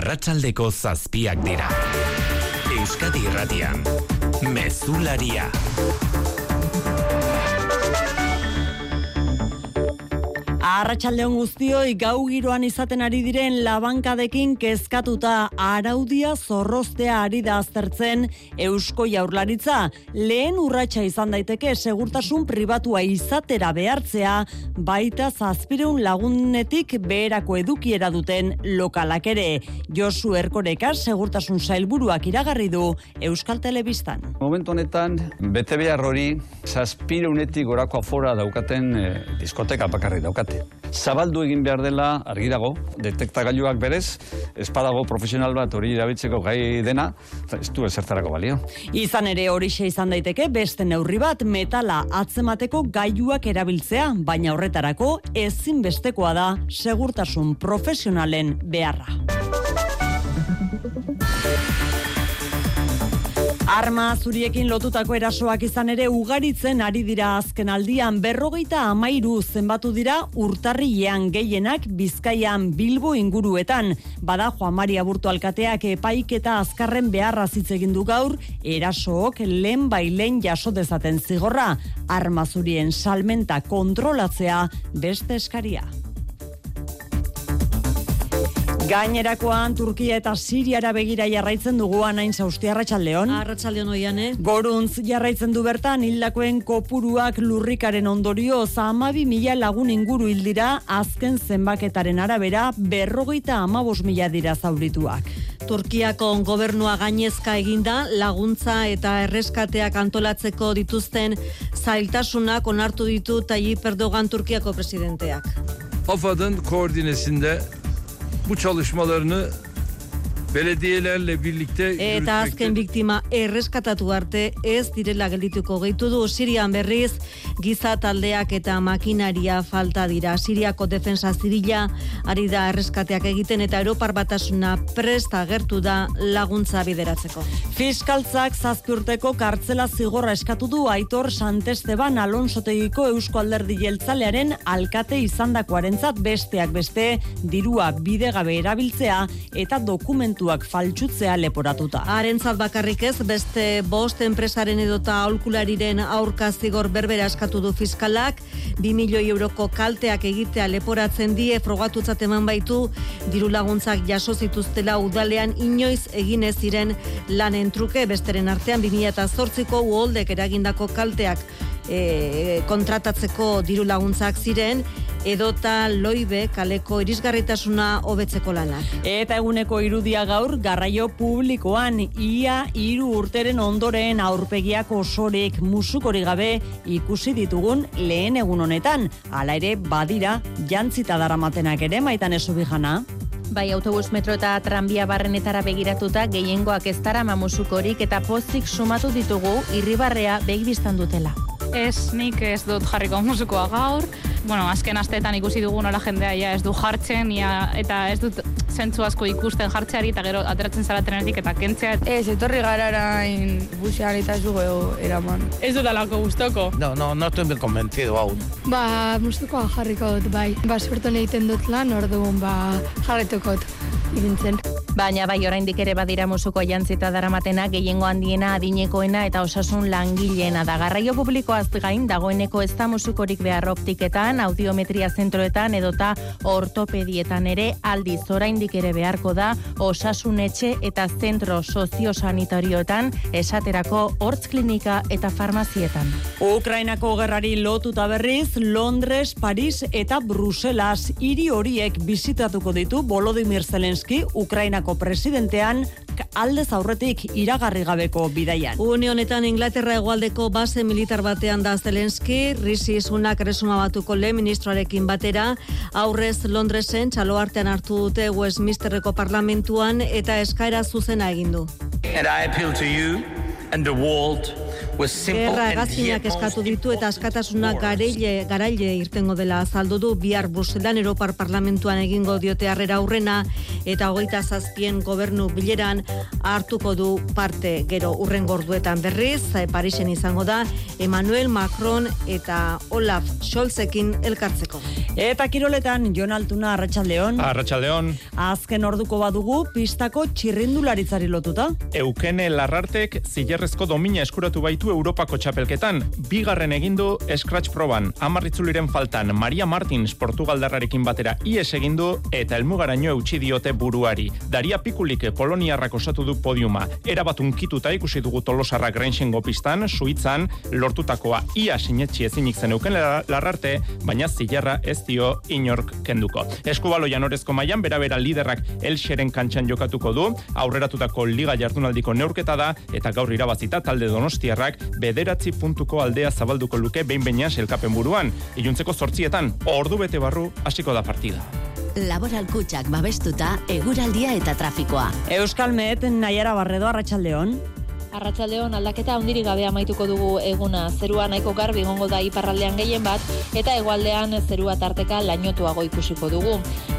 arratsaldeko zazpiak dira. Euskadi Irratian, Mezularia. Arratxaldeon guztioi gau giroan izaten ari diren labankadekin kezkatuta araudia zorroztea ari da aztertzen Eusko Jaurlaritza. Lehen urratsa izan daiteke segurtasun pribatua izatera behartzea baita zazpireun lagunetik beherako edukiera duten lokalak ere. Josu Erkoreka segurtasun sailburuak iragarri du Euskal Telebistan. Momentu honetan, bete behar hori zazpireunetik gorako afora daukaten eh, diskoteka bakarri daukate. Zabaldu egin behar dela argi dago, detektagailuak berez, espadago profesional bat hori irabitzeko gai dena, ez du ezertarako balio. Izan ere horixe izan daiteke beste neurri bat metala atzemateko gailuak erabiltzea, baina horretarako ezinbestekoa da segurtasun profesionalen beharra. Arma zuriekin lotutako erasoak izan ere ugaritzen ari dira azken aldian berrogeita amairu zenbatu dira urtarrilean gehienak bizkaian bilbo inguruetan. Bada Juan Maria Burto Alkateak epaik eta azkarren beharra egin du gaur, erasook lehen bailen jaso dezaten zigorra, arma zurien salmenta kontrolatzea beste eskaria. Gainerakoan Turkia eta Siriara begira jarraitzen dugu anain zausti arratsaldeon. Arratsaldeon oian, eh? Goruntz jarraitzen du bertan hildakoen kopuruak lurrikaren ondorio zamabi mila lagun inguru hildira azken zenbaketaren arabera berrogeita amabos mila dira zaurituak. Turkiako gobernua gainezka eginda laguntza eta erreskateak antolatzeko dituzten zailtasunak onartu ditu Tayyip Erdogan Turkiako presidenteak. AFAD'ın koordinesinde bu çalışmalarını belediyelerle birlikte Eta azken biktima erreskatatu arte ez direla geldituko gehitu du Sirian berriz giza taldeak eta makinaria falta dira. Siriako defensa zirila ari da erreskateak egiten eta Europar batasuna presta agertu da laguntza bideratzeko. Fiskaltzak zazpiurteko kartzela zigorra eskatu du Aitor Santesteban Alonsotegiko Eusko Alderdi Jeltzalearen alkate izandakoarentzat besteak beste dirua bidegabe erabiltzea eta dokumentuak faltsutzea leporatuta. Harentzat bakarrik ez, beste bost enpresaren edota aulkulariren aurka zigor berbera eskatu du fiskalak, 2 milioi euroko kalteak egitea leporatzen die frogatutzat eman baitu, diru laguntzak jaso zituztela udalean inoiz egin ez ziren lanen truke, besteren artean 2008ko uholdek eragindako kalteak e, kontratatzeko diru laguntzak ziren, edota loibe kaleko irisgarritasuna hobetzeko lanak. Eta eguneko irudia gaur garraio publikoan ia hiru urteren ondoren aurpegiak osorik musukori gabe ikusi ditugun lehen egun honetan. Hala ere badira jantzita daramatenak ere maitan esubijana. Bai autobus metro eta tranbia barrenetara begiratuta gehiengoak ez dara mamusukorik eta pozik sumatu ditugu irribarrea begibistan dutela. Ez, nik ez dut jarriko musukoa gaur. Bueno, azken asteetan ikusi dugu nola jendea ja ez du jartzen ia, eta ez dut zentzu asko ikusten jartzeari eta gero ateratzen zara trenetik eta kentzea. Ez, etorri gara erain busean eta ez dugu eraman. Ez dut alako guztoko. No, no, no estoy bien convencido aún. Ba, mustukoa jarriko dut, bai. Ba, suerton egiten dut lan, orduan, ba, jarretuko dut. Irintzen. Baina bai oraindik ere badira musuko jantzita daramatena gehiengo handiena adinekoena eta osasun langileena da garraio publikoaz gain dagoeneko ez da musukorik behar optiketan, audiometria zentroetan edota ortopedietan ere aldiz oraindik ere beharko da osasun etxe eta zentro soziosanitarioetan esaterako hortz klinika eta farmazietan. Ukrainako gerrari lotuta berriz, Londres, Paris eta Bruselas hiri horiek bizitatuko ditu Volodymyr Zelensky Ukrainako presidentean aldez aurretik iragarri gabeko bidaian. Une honetan Inglaterra hegoaldeko base militar batean da Zelensky, Rishi Sunak resuma batuko le ministroarekin batera, aurrez Londresen txalo artean hartu dute Westminsterreko parlamentuan eta eskaera zuzena egin du. And I appeal to you and the world Gerra gazinak eskatu ditu eta askatasuna gareile, garaile irtengo dela azaldu du bihar Bruselan Europar Parlamentuan egingo diote harrera aurrena eta hogeita zazpien gobernu bileran hartuko du parte gero urren gorduetan berriz, eh, Parisen izango da Emmanuel Macron eta Olaf Scholzekin elkartzeko. Eta kiroletan, Jon Altuna, Arratxaldeon. Arratxaldeon. Azken orduko badugu, pistako txirrindularitzari lotuta. Eukene Larrartek zilerrezko domina eskuratu baitu Europako txapelketan. Bigarren egindu Scratch proban. Amarritzuliren faltan Maria Martins Portugaldarrarekin batera ies egindu eta elmugaraino eutxi diote buruari. Daria Pikulik Poloniarrak osatu du podiuma. Erabat unkituta ikusi dugu tolosarrak renxengo pistan, suitzan, lortutakoa ia sinetxi ezinik zen Eukene Larrarte, baina zilerra ez dio inork kenduko. Eskubalo janorezko mailan bera-bera liderrak elxeren kantxan jokatuko du, aurreratutako liga jardunaldiko neurketa da, eta gaur irabazita talde donostiarrak bederatzi puntuko aldea zabalduko luke behin baina selkapen buruan. Iluntzeko sortzietan, ordu bete barru hasiko da partida. Laboral kutsak babestuta, eguraldia eta trafikoa. Euskal Met, Naiara Barredo, Arratxaldeon. Arratsaldeon aldaketa hundirik gabe amaituko dugu eguna. Zerua nahiko garbi egongo da iparraldean gehien bat eta hegoaldean zerua tarteka lainotuago ikusiko dugu.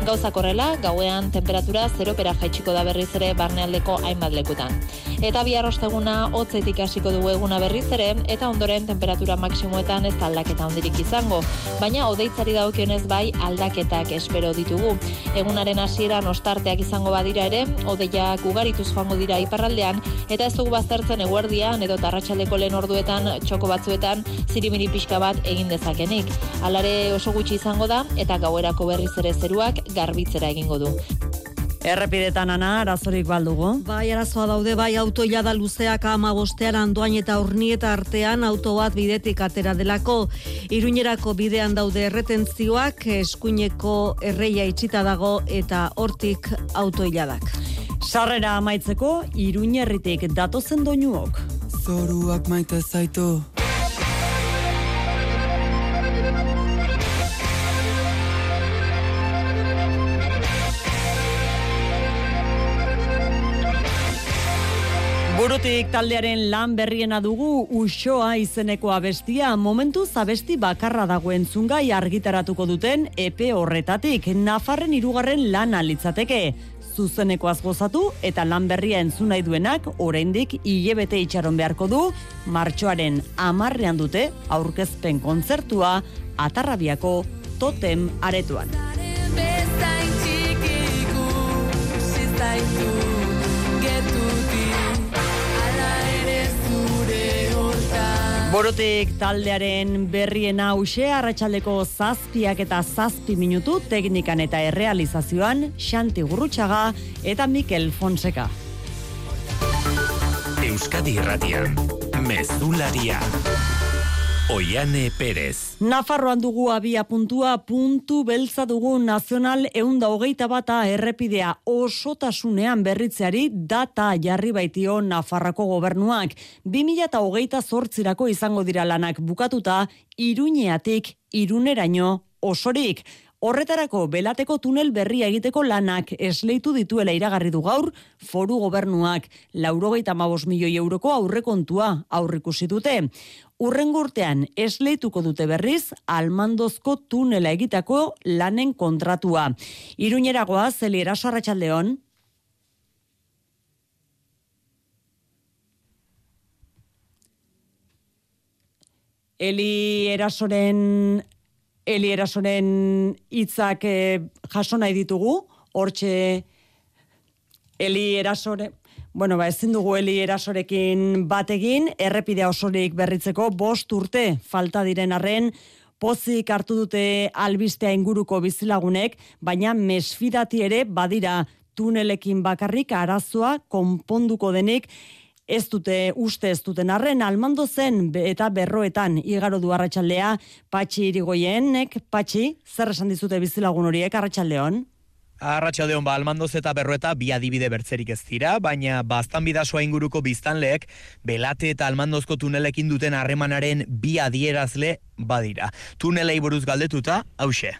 Gauza korrela, gauean temperatura zeropera jaitsiko da berriz ere barnealdeko hainbat lekutan. Eta bihar osteguna hotzetik hasiko dugu eguna berriz ere eta ondoren temperatura maksimoetan ez aldaketa hundirik izango, baina odeitzari dagokionez bai aldaketak espero ditugu. Egunaren hasieran ostarteak izango badira ere, odeiak ugarituz joango dira iparraldean eta ez dugu baztertzen eguerdian edo tarratxaldeko lehen orduetan txoko batzuetan zirimiri pixka bat egin dezakenik. Alare oso gutxi izango da eta gauerako berriz ere zeruak garbitzera egingo du. Errepidetan ana, arazorik baldugu. Bai, arazoa daude, bai, autoia da luzeak ama bostean andoain eta urnieta artean auto bat bidetik atera delako. Iruñerako bidean daude erretentzioak, eskuineko erreia itxita dago eta hortik autoiladak. Sarrera amaitzeko, iruñerritik datozen doinuok. Zoruak maite zaitu. Burutik taldearen lan berriena dugu usoa izeneko abestia momentu zabesti bakarra dagoen zungai argitaratuko duten epe horretatik Nafarren irugarren lan alitzateke. Zuzenekoaz gozatu eta lan berria entzun nahi duenak oraindik hilebete itxaron beharko du martxoaren amarrean dute aurkezpen kontzertua atarrabiako totem aretuan. Borotik taldearen berrien hause arratsaldeko zazpiak eta zazpi minutu teknikan eta errealizazioan Xanti Gurrutxaga eta Mikel Fonseca. Euskadi Irratian, Mezularia. Oiane Perez. Nafarroan dugu abia puntua, puntu beltza dugu nazional eunda hogeita bata errepidea osotasunean berritzeari data jarri baitio Nafarrako gobernuak. 2000 eta zortzirako izango dira lanak bukatuta, iruñeatik iruneraino osorik. Horretarako belateko tunel berria egiteko lanak esleitu dituela iragarri du gaur foru gobernuak laurogeita mabos milioi euroko aurrekontua aurrikusi dute. Urrengo urtean esleituko dute berriz almandozko tunela egitako lanen kontratua. Iruñeragoa zeliera sarratxaldeon. Eli erasoren Eli erasoren hitzak e, jaso nahi ditugu, hortxe Eli erasore, bueno, ba, ezin dugu Eli erasorekin bategin, errepidea osorik berritzeko bost urte falta diren arren, pozik hartu dute albistea inguruko bizilagunek, baina mesfidati ere badira tunelekin bakarrik arazoa konponduko denik, ez dute uste ez duten arren almando zen eta berroetan igaro du arratsaldea patxi irigoienek patxi zer esan dizute bizilagun horiek arratsaldeon Arratxaldeon ba, almandoz eta berroeta bi adibide bertzerik ez dira, baina bastan bidasoa inguruko biztanleek belate eta almandozko tunelekin duten harremanaren bi adierazle badira. Tunelei buruz galdetuta, hause.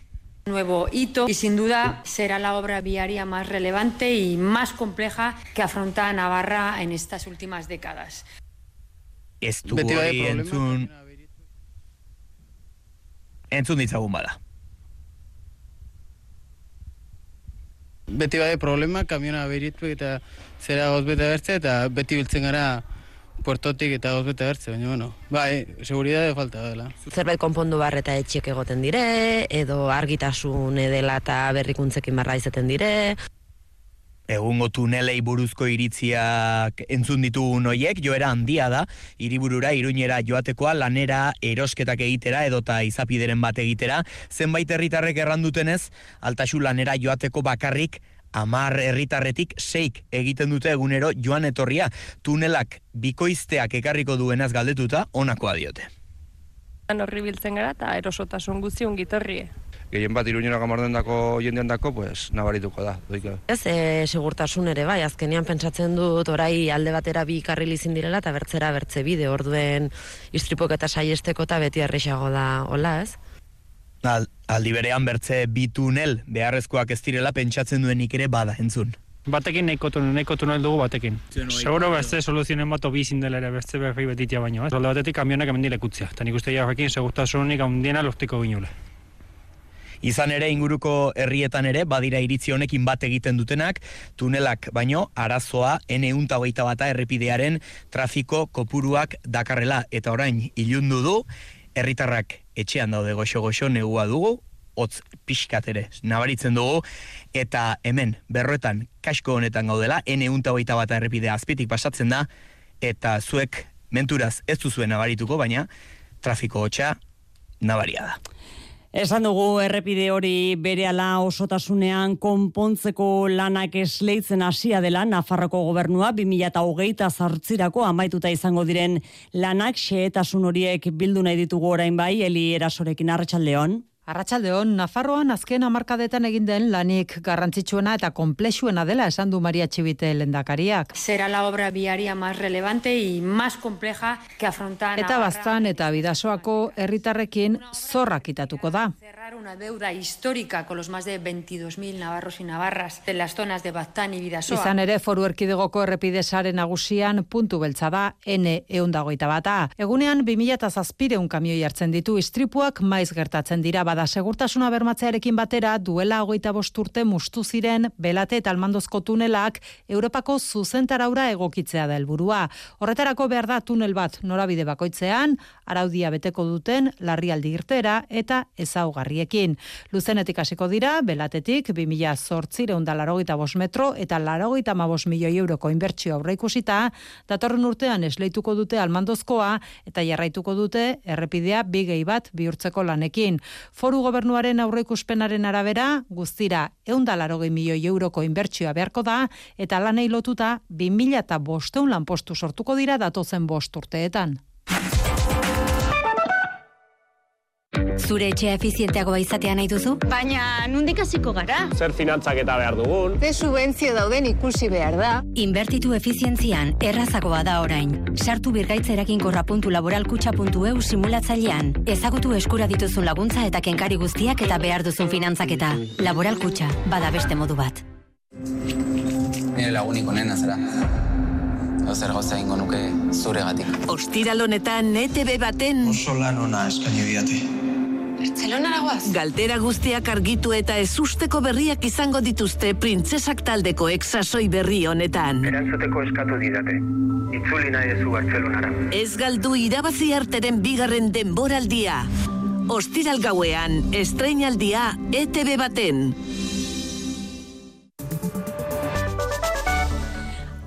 Nuevo hito y sin duda será la obra viaria más relevante y más compleja que afronta Navarra en estas últimas décadas. Beti bai hori problema, entzun... Entzun ditzagun bada. Beti bai problema, kamiona beritu eta zera goz bete bertze eta beti biltzen gara puertotik eta goz bete bertze, baina bueno, bai, seguridade falta dela. Zerbait konpondu bar eta etxiek egoten dire, edo argitasun edela eta berrikuntzekin barra izaten dire. Egungo tunelei buruzko iritziak entzun ditugun hoiek, joera handia da, hiriburura iruñera joatekoa lanera erosketak egitera edota izapideren bat egitera, zenbait herritarrek errandutenez, altasu lanera joateko bakarrik amar herritarretik seik egiten dute egunero joan etorria, tunelak bikoizteak ekarriko duenaz galdetuta onakoa diote. Horri biltzen gara eta erosotasun guzti ungitorrie. gehien bat iruñera gamarden dako jendean dako, pues, nabarituko da. Doike. Ez, e, segurtasun ere bai, azkenean pentsatzen dut orai alde batera bi karril izin direla eta bertzera bertze bide, orduen istripok eta saiesteko eta beti errexago da, hola ez? Al, aldi berean bertze bi tunel beharrezkoak ez direla pentsatzen duenik ere bada entzun. Batekin nahiko tunel, nahiko tunel dugu batekin. Seguro beste soluzionen bat obi dela ere beste berri betitia baino. Ez? Alde batetik kamionak emendile kutzia. Eta nik uste jarrekin segurtasunik handiena lortiko ginule. Izan ere inguruko herrietan ere badira iritzi honekin bat egiten dutenak, tunelak baino arazoa N1 hogeita bata errepidearen trafiko kopuruak dakarrela eta orain ilundu du, herritarrak etxean daude goxo-goxo negua dugu, hotz pixkat ere nabaritzen dugu, eta hemen berroetan kasko honetan gaudela, N1 hogeita bata errepidea azpitik pasatzen da, eta zuek menturaz ez duzuen nabarituko, baina trafiko hotxa nabaria da. Esan dugu errepide hori berehala osotasunean konpontzeko lanak esleitzen hasia dela Nafarroko gobernua 2028 zartzirako amaituta izango diren lanak xehetasun horiek bildu nahi ditugu orain bai Eli Erasorekin Arratsaldeon. Arratsaldeon Nafarroan azken hamarkadetan egin den lanik garrantzitsuena eta komplexuena dela esan du Maria Txibite lendakariak. Será la obra viaria más relevante y más compleja que afrontar Eta baztan eta bidasoako herritarrekin zorra kitatuko da. cerrar una deuda histórica con los más de 22.000 navarros y navarras de las zonas de Baztán y Bidasoa. Izan ere foru erkidegoko errepidesaren nagusian puntu beltza da N eundagoita bata. Egunean 2000 eta zazpireun kamioi hartzen ditu istripuak maiz gertatzen dira bada segurtasuna bermatzearekin batera duela hogeita bost urte mustu ziren belate eta almandozko tunelak Europako zuzentaraura egokitzea da helburua. Horretarako behar da tunel bat norabide bakoitzean, araudia beteko duten larrialdi irtera eta ezaugarriekin. Luzenetik hasiko dira, belatetik 2000 zortzireun da larogeita bost metro eta larogeita mabos milioi euroko inbertsio aurre ikusita, datorren urtean esleituko dute almandozkoa eta jarraituko dute errepidea bigei bat bihurtzeko lanekin. Foru gobernuaren aurreikuspenaren arabera, guztira eunda larogei milioi euroko inbertsioa beharko da, eta lanei lotuta 2000 eta bosteun lanpostu sortuko dira datozen bost urteetan. Zure etxea efizienteagoa izatea nahi duzu? Baina, nundik hasiko gara? Zer finantzak eta behar dugun? Ze subentzio dauden ikusi behar da? Inbertitu efizientzian errazagoa da orain. Sartu birgaitza eraginkorra puntu laboralkutxa.eu simulatzailean. Ezagutu eskura dituzun laguntza eta kenkari guztiak eta behar duzun finantzaketa. Laboralkutxa, bada beste modu bat. Nire laguniko nena zara. Zer gauza ingo nuke zuregatik. Ostiral honetan ETV baten Oso lan ona eskaini diate. Bartzelonara guaz. Galdera guztiak argitu eta ezusteko berriak izango dituzte printzesak taldeko exasoi berri honetan. Erantzuteko eskatu didate. Itzuli nahi ezu Bartzelonara. Ez galdu irabazi arteren bigarren denboraldia. Ostiral gauean, estreinaldia ETV baten.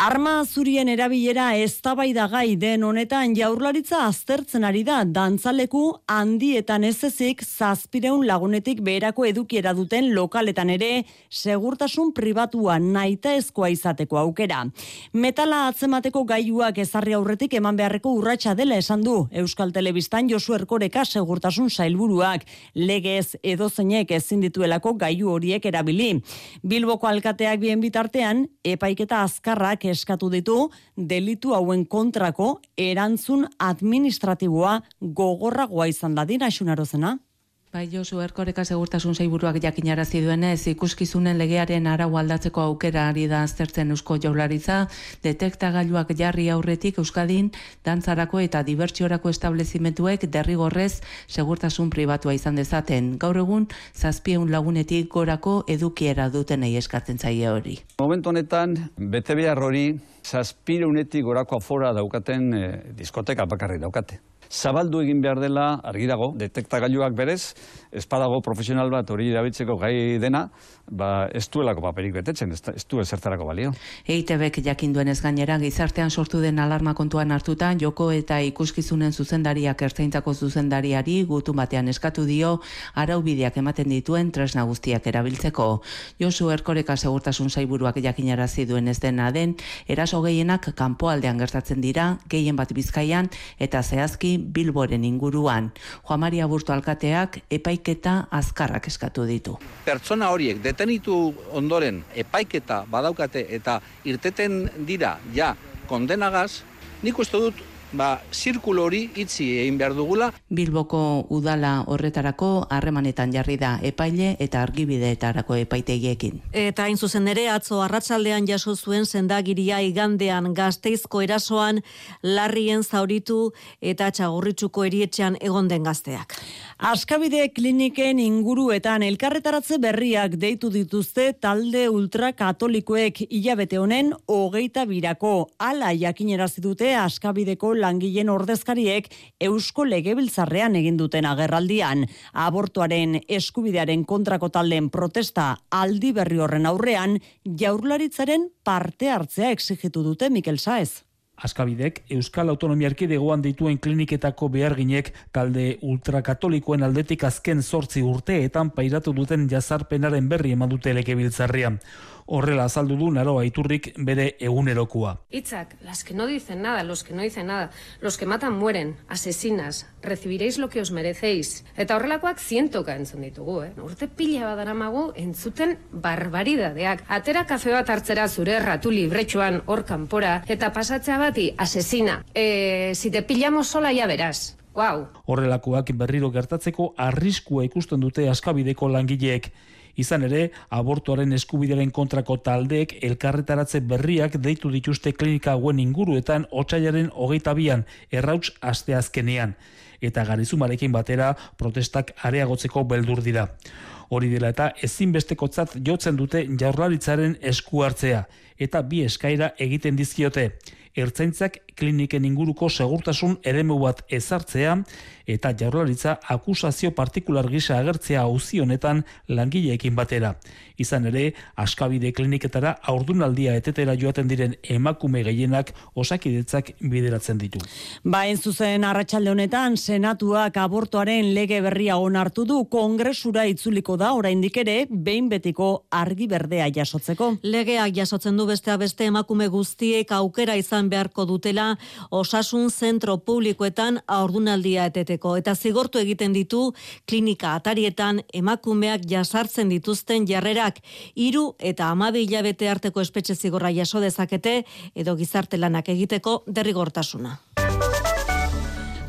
Arma zurien erabilera eztabaidagai den honetan jaurlaritza aztertzen ari da dantzaleku handietan ez ezik zazpireun lagunetik beherako edukiera duten lokaletan ere segurtasun pribatua naita ezkoa izateko aukera. Metala atzemateko gaiuak ezarri aurretik eman beharreko urratsa dela esan du Euskal Telebistan Josu Erkoreka segurtasun sailburuak legez edozeinek ezin dituelako gaiu horiek erabili. Bilboko alkateak bien bitartean epaiketa azkarrak eskatu ditu delitu hauen kontrako erantzun administratiboa gogorragoa izan dadin asunarozena. Bai, Josu Erkoreka segurtasun saiburuak jakinarazi duenez, ikuskizunen legearen arau aldatzeko aukera ari da aztertzen Eusko Jaurlaritza, detektagailuak jarri aurretik Euskadin dantzarako eta dibertsiorako establezimentuek derrigorrez segurtasun pribatua izan dezaten. Gaur egun, zazpieun lagunetik gorako edukiera dutenei eskatzen zaie hori. Momentu honetan, behar hori, zazpireunetik gorako afora daukaten eh, diskoteka bakarri daukate zabaldu egin behar dela argi dago, detektagailuak berez, espadago profesional bat hori erabiltzeko gai dena, ba, ez duelako paperik betetzen, ez, ez du ezertarako balio. EITBek jakin duenez gainera, gizartean sortu den alarma kontuan hartuta, joko eta ikuskizunen zuzendariak ertzaintzako zuzendariari gutu batean eskatu dio, araubideak ematen dituen tresna guztiak erabiltzeko. Josu Erkoreka segurtasun saiburuak jakinarazi duenez dena den, eraso gehienak kanpoaldean gertatzen dira, gehien bat bizkaian, eta zehazki Bilboren inguruan. Juan Maria Burto alkateak epaiketa azkarrak eskatu ditu. Pertsona horiek detenitu ondoren epaiketa badaukate eta irteten dira ja kondenagaz, nik uste dut ba, zirkulo hori itzi egin behar dugula. Bilboko udala horretarako harremanetan jarri da epaile eta argibideetarako epaitegiekin. Eta hain zuzen ere atzo arratsaldean jaso zuen sendagiria igandean gazteizko erasoan larrien zauritu eta txagurritzuko erietxean egon den gazteak. Askabide kliniken inguruetan elkarretaratze berriak deitu dituzte talde ultrakatolikoek hilabete honen hogeita birako ala jakinerazi dute askabideko langileen ordezkariek Eusko Legebiltzarrean egin duten agerraldian. Abortuaren eskubidearen kontrako taldeen protesta aldi berri horren aurrean, jaurlaritzaren parte hartzea exigitu dute Mikel Saez. Askabidek, Euskal Autonomia Erkidegoan dituen kliniketako beharginek talde ultrakatolikoen aldetik azken sortzi urteetan pairatu duten jazarpenaren berri eman dute legebiltzarrian horrela azaldu du naroa iturrik bere egunerokoa. Itzak, las que no dicen nada, los que no dicen nada, los que matan mueren, asesinas, recibiréis lo que os merecéis. Eta horrelakoak zientoka entzun ditugu, eh? Urte pila badaramagu entzuten barbaridadeak. Atera kafe bat hartzera zure ratu libretxoan hor kanpora eta pasatzea bati asesina. E, si te pillamos sola ya verás. Wow. Horrelakoak berriro gertatzeko arriskua ikusten dute askabideko langileek. Izan ere, abortuaren eskubideren kontrako taldeek elkarretaratze berriak deitu dituzte klinika hauen inguruetan otsailaren hogeita bian, errauts asteazkenean. Eta garizumarekin batera protestak areagotzeko beldur dira. Hori dela eta ezinbestekotzat jotzen dute jaurlaritzaren esku hartzea eta bi eskaira egiten dizkiote. Ertzaintzak kliniken inguruko segurtasun eremu bat ezartzea eta jaurlaritza akusazio partikular gisa agertzea auzi honetan langileekin batera. Izan ere, askabide kliniketara aurdunaldia etetera joaten diren emakume gehienak osakidetzak bideratzen ditu. Ba, zuzen arratsalde honetan, senatuak abortoaren lege berria onartu du kongresura itzuliko da oraindik ere behin betiko argi berdea jasotzeko. Legeak jasotzen du beste beste emakume guztiek aukera izan beharko dutela osasun zentro publikoetan aurdunaldia eteteko eta zigortu egiten ditu klinika atarietan emakumeak jasartzen dituzten jarrerak hiru eta amabi hilabete arteko espetxe zigorra jaso dezakete edo gizarte lanak egiteko derrigortasuna.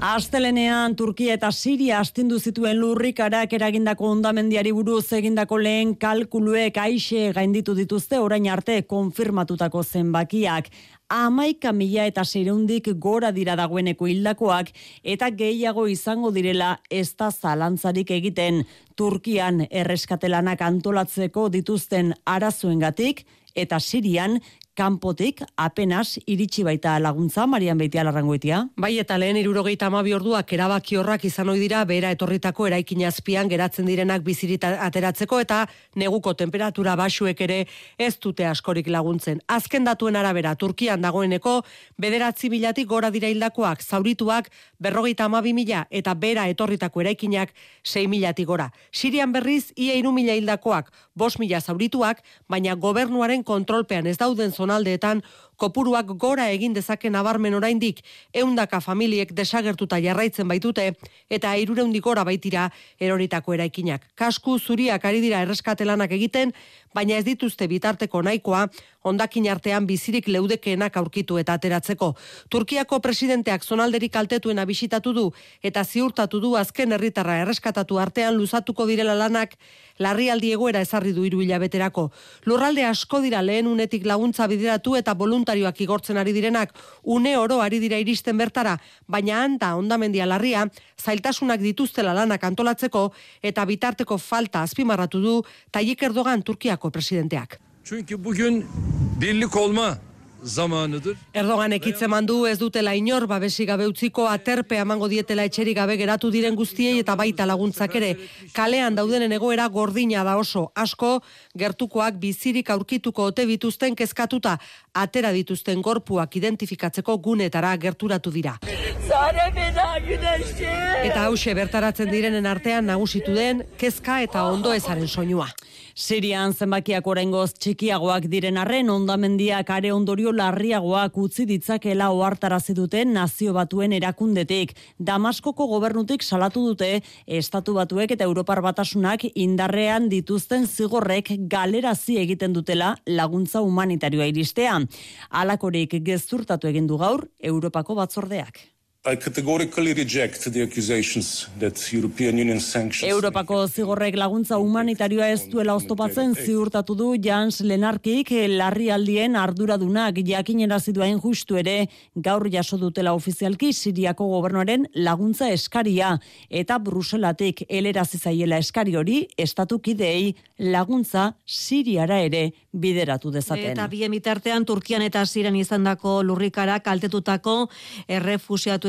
Astelenean Turkia eta Siria astindu zituen lurrikarak eragindako ondamendiari buruz egindako lehen kalkuluek aixe gainditu dituzte orain arte konfirmatutako zenbakiak amaika mila eta sereundik gora dira dagoeneko hildakoak eta gehiago izango direla ez da zalantzarik egiten. Turkian erreskatelanak antolatzeko dituzten arazuengatik eta Sirian kanpotik apenas iritsi baita laguntza Marian Beitia larrangoetia. Bai eta lehen 72 orduak erabaki horrak izan ohi dira bera etorritako eraikin azpian geratzen direnak bizirita ateratzeko eta neguko temperatura basuek ere ez dute askorik laguntzen. Azken datuen arabera Turkian dagoeneko bederatzi milatik gora dira hildakoak zaurituak berrogeita amabi mila eta bera etorritako eraikinak 6 milatik gora. Sirian berriz ia iru mila hildakoak, bos mila zaurituak, baina gobernuaren kontrolpean ez dauden zonaldeetan kopuruak gora egin dezake nabarmen oraindik eundaka familiek desagertuta jarraitzen baitute eta irureundik gora baitira eroritako eraikinak. Kasku zuriak ari dira erreskatelanak egiten, baina ez dituzte bitarteko nahikoa hondakin artean bizirik leudekeenak aurkitu eta ateratzeko. Turkiako presidenteak zonalderik kaltetuena bisitatu du eta ziurtatu du azken herritarra erreskatatu artean luzatuko direla lanak larrialdi egoera ezarri du hiru hilabeterako. Lurralde asko dira lehen unetik laguntza bideratu eta voluntarioak igortzen ari direnak une oro ari dira iristen bertara, baina handa ondamendia larria zailtasunak dituztela lanak antolatzeko eta bitarteko falta azpimarratu du Tayyip Erdogan Turkiako presidenteak. Çünkü bugün birlik olma zamanıdır. Erdogan ekitze mandu ez dutela inor babesi gabe utziko aterpe emango dietela etxeri gabe geratu diren guztiei eta baita laguntzak ere. Kalean daudenen egoera gordina da oso. Asko gertukoak bizirik aurkituko ote bituzten kezkatuta atera dituzten gorpuak identifikatzeko gunetara gerturatu dira. Eta hause bertaratzen direnen artean nagusitu den kezka eta ondo ezaren soinua. Sirian zenbakiak oraingoz txikiagoak diren arren ondamendiak are ondorio larriagoak utzi ditzakela ohartarazi dute nazio batuen erakundetik. Damaskoko gobernutik salatu dute estatu batuek eta Europar batasunak indarrean dituzten zigorrek galerazi egiten dutela laguntza humanitarioa iristea. Alakorik gezurtatu egin du gaur Europako batzordeak. I categorically reject the accusations that European Union sanctions Europako zigorrek laguntza humanitarioa ez duela oztopatzen ziurtatu du Jans Lenarkik larrialdien arduradunak jakinerazi duain justu ere. Gaur jaso dutela ofizialki Siriako gobernuaren laguntza eskaria. Eta Bruselatik elerazi zaiela eskari hori estatu kideei laguntza Siriara ere bideratu dezaten. Eta bien bitartean Turkian eta Siren izandako lurrikara kaltetutako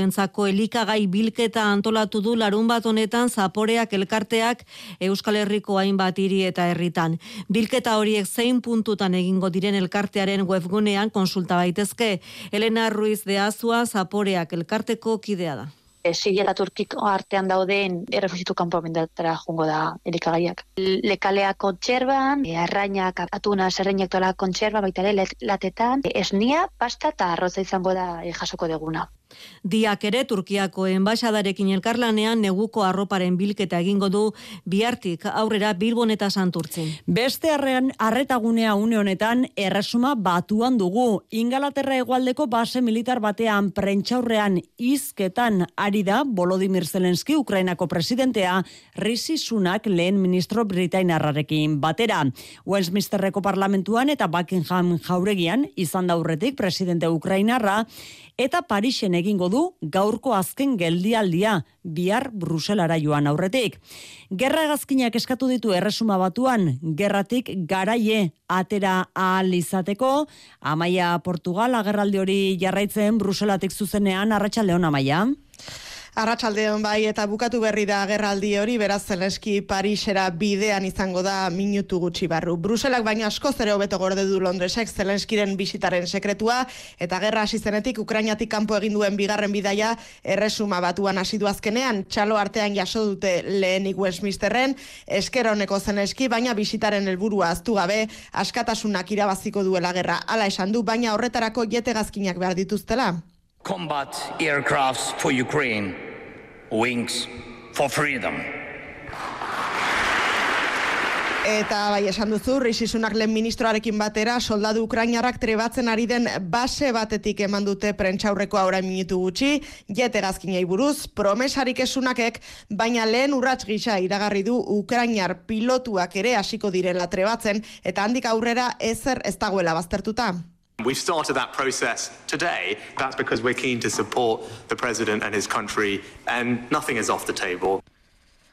errefusiatuentzako elikagai bilketa antolatu du larun bat honetan zaporeak elkarteak Euskal Herriko hainbat hiri eta herritan. Bilketa horiek zein puntutan egingo diren elkartearen webgunean konsulta baitezke. Elena Ruiz de Azua zaporeak elkarteko kidea da. Siria eta Turkiko artean dauden errefusitu kanpomendatara jungo da elikagaiak. Lekalea kontserban, e, arrainak, atuna, zerreinak tola kontserba, baita ere latetan, esnia, pasta eta arroza izango da jasoko deguna. Diak ere Turkiako enbaixadarekin elkarlanean neguko arroparen bilketa egingo du bihartik aurrera Bilbon eta Santurtzen. Beste arrean arretagunea une honetan erresuma batuan dugu. Ingalaterra hegoaldeko base militar batean prentxaurrean izketan ari da Volodymyr Zelensky Ukrainako presidentea Rishi Sunak lehen ministro Britainarrarekin batera. Westminsterreko parlamentuan eta Buckingham jauregian izan da aurretik presidente Ukrainarra eta Parisen egingo du gaurko azken geldialdia bihar Bruselara joan aurretik. Gerra gazkinak eskatu ditu erresuma batuan, gerratik garaie atera ahal izateko, Amaia Portugal agerraldi hori jarraitzen Bruselatik zuzenean, arratsaldeon Amaia. Arratsaldeon bai eta bukatu berri da gerraldi hori beraz Zelenski Parisera bidean izango da minutu gutxi barru. Bruselak baino asko zere hobeto gorde du Londresek Zelenskiren bisitaren sekretua eta gerra hasi zenetik Ukrainatik kanpo egin duen bigarren bidaia erresuma batuan hasi du azkenean txalo artean jaso dute lehenik Westminsterren esker honeko Zelenski baina bisitaren helburua aztu gabe askatasunak irabaziko duela gerra hala esan du baina horretarako jete gazkinak behar dituztela. Combat aircrafts for Ukraine. Wings for freedom. Eta bai esan duzu, Risisunak lehen ministroarekin batera, soldadu ukrainarrak trebatzen ari den base batetik eman dute prentxaurreko aura minutu gutxi, jete gazkinei buruz, promesarik esunakek, baina lehen urrats gisa iragarri du ukrainar pilotuak ere hasiko direla trebatzen, eta handik aurrera ezer ez dagoela baztertuta. We've started that process today. That's because we're keen to support the president and his country, and nothing is off the table.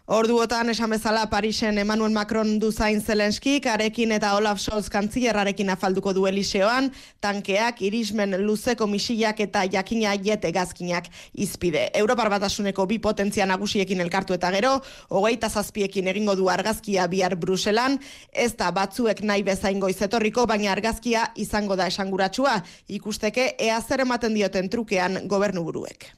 Orduotan esan bezala Parisen Emmanuel Macron du zain Zelenski, karekin eta Olaf Scholz kantzierrarekin afalduko du Eliseoan, tankeak, irismen luzeko misillak eta jakina jete gazkinak izpide. Europar batasuneko bi potentzia nagusiekin elkartu eta gero, hogeita zazpiekin egingo du argazkia bihar Bruselan, ez da batzuek nahi bezaingo izetorriko, baina argazkia izango da esanguratsua, ikusteke ea zer ematen dioten trukean gobernu buruek.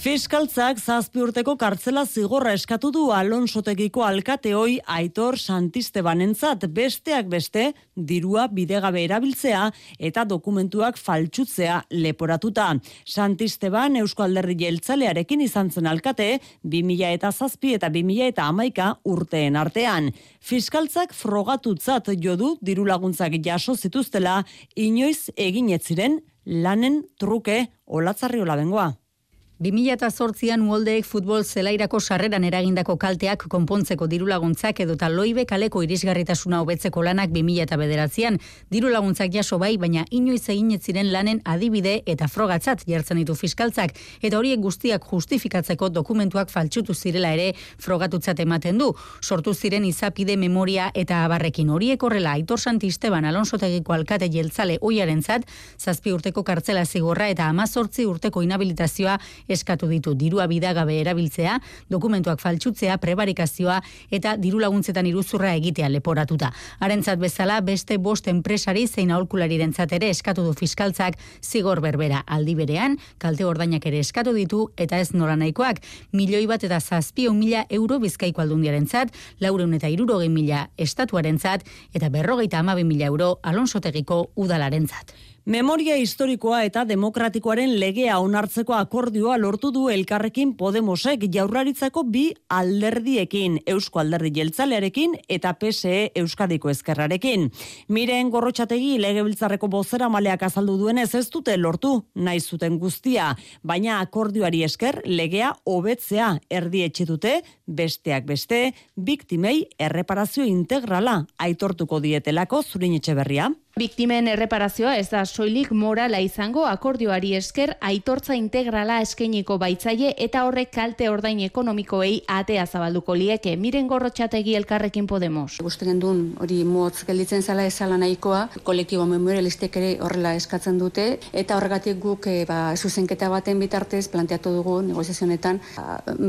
Fiskaltzak zazpi urteko kartzela zigorra eskatu du Alonsotegiko alkateoi Aitor Santistebanentzat besteak beste dirua bidegabe erabiltzea eta dokumentuak faltsutzea leporatuta. Santisteban Eusko Alderri Jeltzalearekin izan zen alkate 2000 eta zazpi eta 2000 eta amaika urteen artean. Fiskaltzak frogatutzat jodu diru laguntzak jaso zituztela inoiz egin ziren lanen truke olatzarri olabengoa. 2008an uoldeek futbol zelairako sarreran eragindako kalteak konpontzeko diru laguntzak edota loibe kaleko irisgarritasuna hobetzeko lanak 2000 bederatzean. Diru laguntzak jaso bai, baina inoiz egin ziren lanen adibide eta frogatzat jartzen ditu fiskaltzak. Eta horiek guztiak justifikatzeko dokumentuak faltsutu zirela ere frogatutzat ematen du. Sortu ziren izapide memoria eta abarrekin horiek horrela Aitor Santisteban Alonso Tegiko alkate jeltzale oiaren zat, zazpi urteko kartzela zigorra eta amazortzi urteko inhabilitazioa eskatu ditu dirua bidagabe erabiltzea, dokumentuak faltsutzea, prebarikazioa eta diru laguntzetan iruzurra egitea leporatuta. Harentzat bezala beste bost enpresari zein aholkularirentzat ere eskatu du fiskaltzak zigor berbera aldi berean, kalte ordainak ere eskatu ditu eta ez nola nahikoak, milioi bat eta zazpio mila euro bizkaiko aldundiarentzat, laureun eta irurogei mila estatuarentzat eta berrogeita amabi mila euro alonsotegiko udalarentzat. Memoria historikoa eta demokratikoaren legea onartzeko akordioa lortu du elkarrekin Podemosek jaurlaritzako bi alderdiekin, Eusko Alderdi Jeltzalearekin eta PSE Euskadiko Ezkerrarekin. Miren gorrotxategi legebiltzarreko bozera maleak azaldu duenez ez dute lortu, nahi zuten guztia, baina akordioari esker legea hobetzea erdietxe dute, besteak beste, biktimei erreparazio integrala aitortuko dietelako zurin etxe berria. Biktimen erreparazioa ez da soilik morala izango akordioari esker aitortza integrala eskeniko baitzaile eta horrek kalte ordain ekonomikoei atea zabalduko lieke. Miren gorrotxategi elkarrekin Podemos. Gusten gendun hori motz gelditzen zala ezala nahikoa, kolektibo memorialistek ere horrela eskatzen dute eta horregatik guk e, ba, zuzenketa baten bitartez planteatu dugu negoziazionetan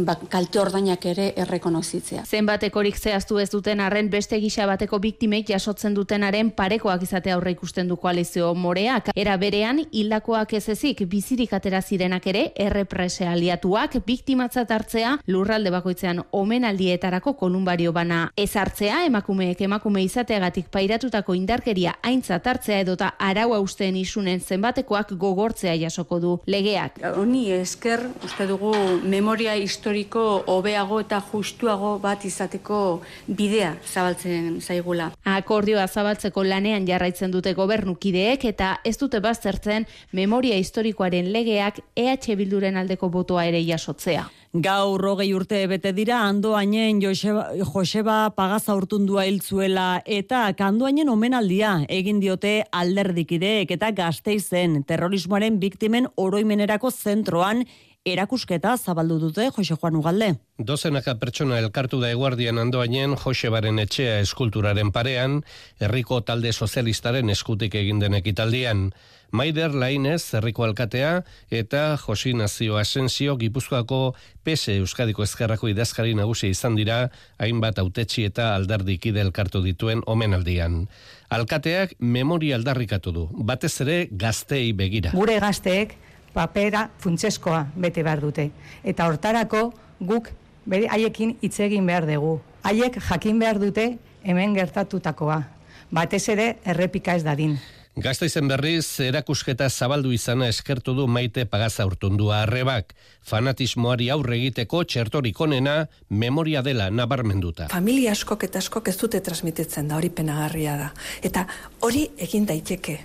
ba, kalte ordainak ere errekonozitzea. Zenbatekorik zehaztu ez duten arren beste gisa bateko biktimek jasotzen dutenaren parekoak izatea aurre ikusten du koalizio moreak. Era berean, hildakoak ez ezik, bizirik atera zirenak ere, erreprese aliatuak, biktimatzat hartzea, lurralde bakoitzean omenaldietarako kolumbario bana ezartzea, emakumeek emakume izateagatik pairatutako indarkeria aintzat hartzea edota arau usten isunen zenbatekoak gogortzea jasoko du legeak. Honi esker, uste dugu memoria historiko hobeago eta justuago bat izateko bidea zabaltzen zaigula. Akordioa zabaltzeko lanean jarraitzen dute gobernukideek eta ez dute baztertzen memoria historikoaren legeak EH Bilduren aldeko botoa ere jasotzea. Gaur rogei urte bete dira andoainen Joseba, Joseba Pagaza urtundua hiltzuela eta kandoainen omenaldia egin diote alderdikideek eta gazteizen terrorismoaren biktimen oroimenerako zentroan erakusketa zabaldu dute Jose Juan Ugalde. Dozenaka pertsona elkartu da eguardian andoainen Josebaren etxea eskulturaren parean, herriko talde sozialistaren eskutik egin den ekitaldian. Maider Lainez, herriko alkatea, eta Josi Nazio Asensio, Gipuzkoako PSE Euskadiko Ezkerrako idazkari nagusi izan dira, hainbat autetxi eta aldardikide elkartu dituen omenaldian. Alkateak memoria aldarrikatu du, batez ere gaztei begira. Gure gazteek papera funtseskoa bete behar dute. Eta hortarako guk bere haiekin hitz egin behar dugu. Haiek jakin behar dute hemen gertatutakoa. Batez ere errepika ez dadin. Gaztaizen berriz, erakusketa zabaldu izana eskertu du maite pagaza urtundua arrebak. Fanatismoari aurre egiteko txertorik onena memoria dela nabarmenduta. Familia askok eta askok ez dute transmititzen da, hori penagarria da. Eta hori egin daiteke,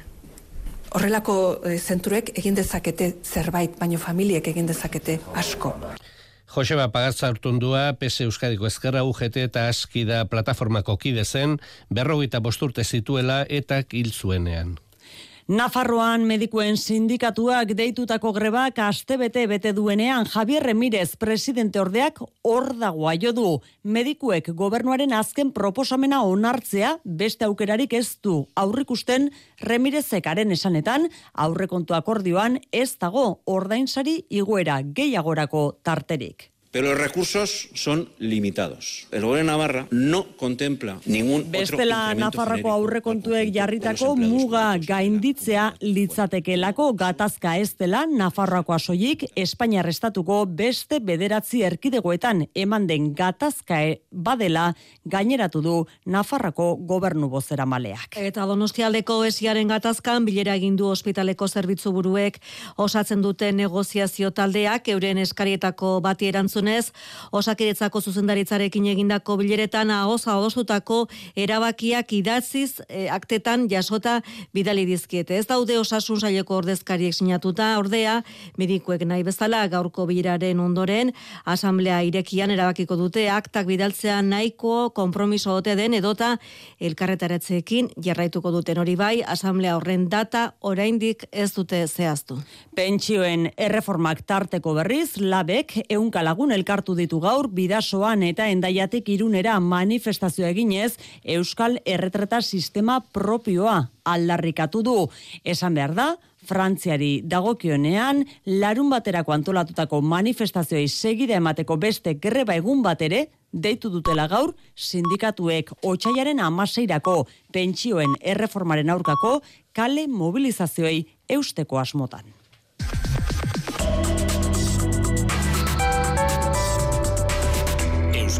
horrelako e, zenturuek egin dezakete zerbait, baino familiek egin dezakete asko. Joseba Pagatza urtundua, PS Euskadiko Ezkerra UGT eta Askida plataformako kide zen, berrogeita bosturte zituela eta hil zuenean. Nafarroan medikuen sindikatuak deitutako grebak astebete bete duenean Javier Remirez presidente ordeak hor dagoa jo du. Medikuek gobernuaren azken proposamena onartzea beste aukerarik ez du. Aurrikusten Remirezekaren esanetan aurrekontu akordioan ez dago ordainsari iguera gehiagorako tarterik. Pero los recursos son limitados. El gobierno de Navarra no contempla ningún otro Bestela Nafarroko genérico. aurrekontuek jarritako muga gainditzea litzatekelako gatazka ez dela Nafarroakoa soilik Espainiar estatuko beste bederatzi erkidegoetan eman den gatazka e- badela gaineratu du Nafarroko gobernu bozera maleak. Eta Donostialdeko esiaren gatazkan bilera egin du ospitaleko zerbitzu buruek osatzen dute negoziazio taldeak euren eskarietako bati erantzunez osakidetzako zuzendaritzarekin egindako bileretan ahoz ahozutako erabakiak idatziz e, aktetan jasota bidali dizkiete. Ez daude osasun saileko ordezkariek sinatuta ordea medikuek nahi bezala gaurko bileraren ondoren asamblea irekian erabakiko dute aktak bidaltzea nahiko konpromiso ote den edota elkarretaratzeekin jarraituko duten hori bai asamblea horren data oraindik ez dute zehaztu. Pentsioen erreformak tarteko berriz, labek ehunka lagun elkartu ditu gaur bidasoan eta endaiatik irunera manifestazio eginez Euskal Erretreta sistema propioa aldarrikatu du. Esan behar da, Frantziari dagokionean, larun baterako antolatutako manifestazioei segida emateko beste greba egun bat ere, deitu dutela gaur, sindikatuek otxaiaren amaseirako pentsioen erreformaren aurkako kale mobilizazioei eusteko asmotan.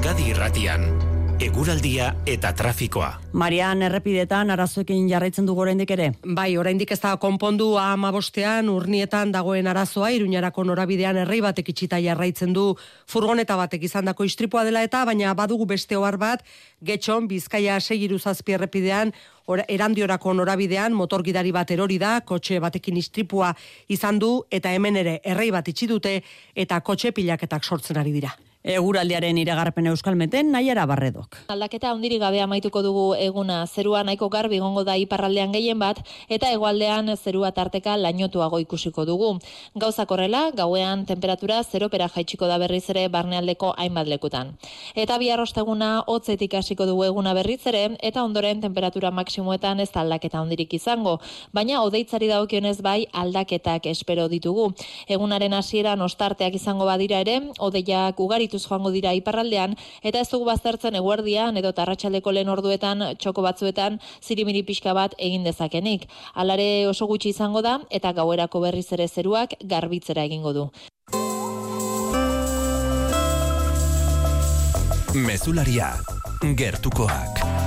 Euskadi Irratian, eguraldia eta trafikoa. Marian errepidetan arazoekin jarraitzen dugu oraindik ere. Bai, oraindik ez da konpondu ama bostean urnietan dagoen arazoa, iruñarako norabidean errei batek itxita jarraitzen du furgoneta batek izandako istripua dela eta, baina badugu beste ohar bat, getxon, bizkaia segiru zazpi errepidean, ora, erandiorako norabidean, motor gidari bat erori da, kotxe batekin istripua izan du, eta hemen ere errei bat itxi dute, eta kotxe pilaketak sortzen ari dira. Eguraldiaren iragarpen euskalmeten nahiara barredok. Aldaketa handirik gabe amaituko dugu eguna zerua nahiko garbi gongo da iparraldean gehien bat eta hegoaldean zerua tarteka lainotuago ikusiko dugu. Gauzak horrela, gauean temperatura zeropera jaitsiko da berriz ere barnealdeko hainbat lekutan. Eta bihar osteguna hotzetik hasiko dugu eguna berriz ere eta ondoren temperatura maksimoetan ez da aldaketa handirik izango, baina odeitzari dagokionez bai aldaketak espero ditugu. Egunaren hasieran ostarteak izango badira ere, odeiak ugarituz joango dira iparraldean eta ez dugu baztertzen eguerdian edo tarratsaldeko lehen orduetan txoko batzuetan zirimiri pixka bat egin dezakenik. Alare oso gutxi izango da eta gauerako berriz ere zeruak garbitzera egingo du. Mezularia, gertukoak.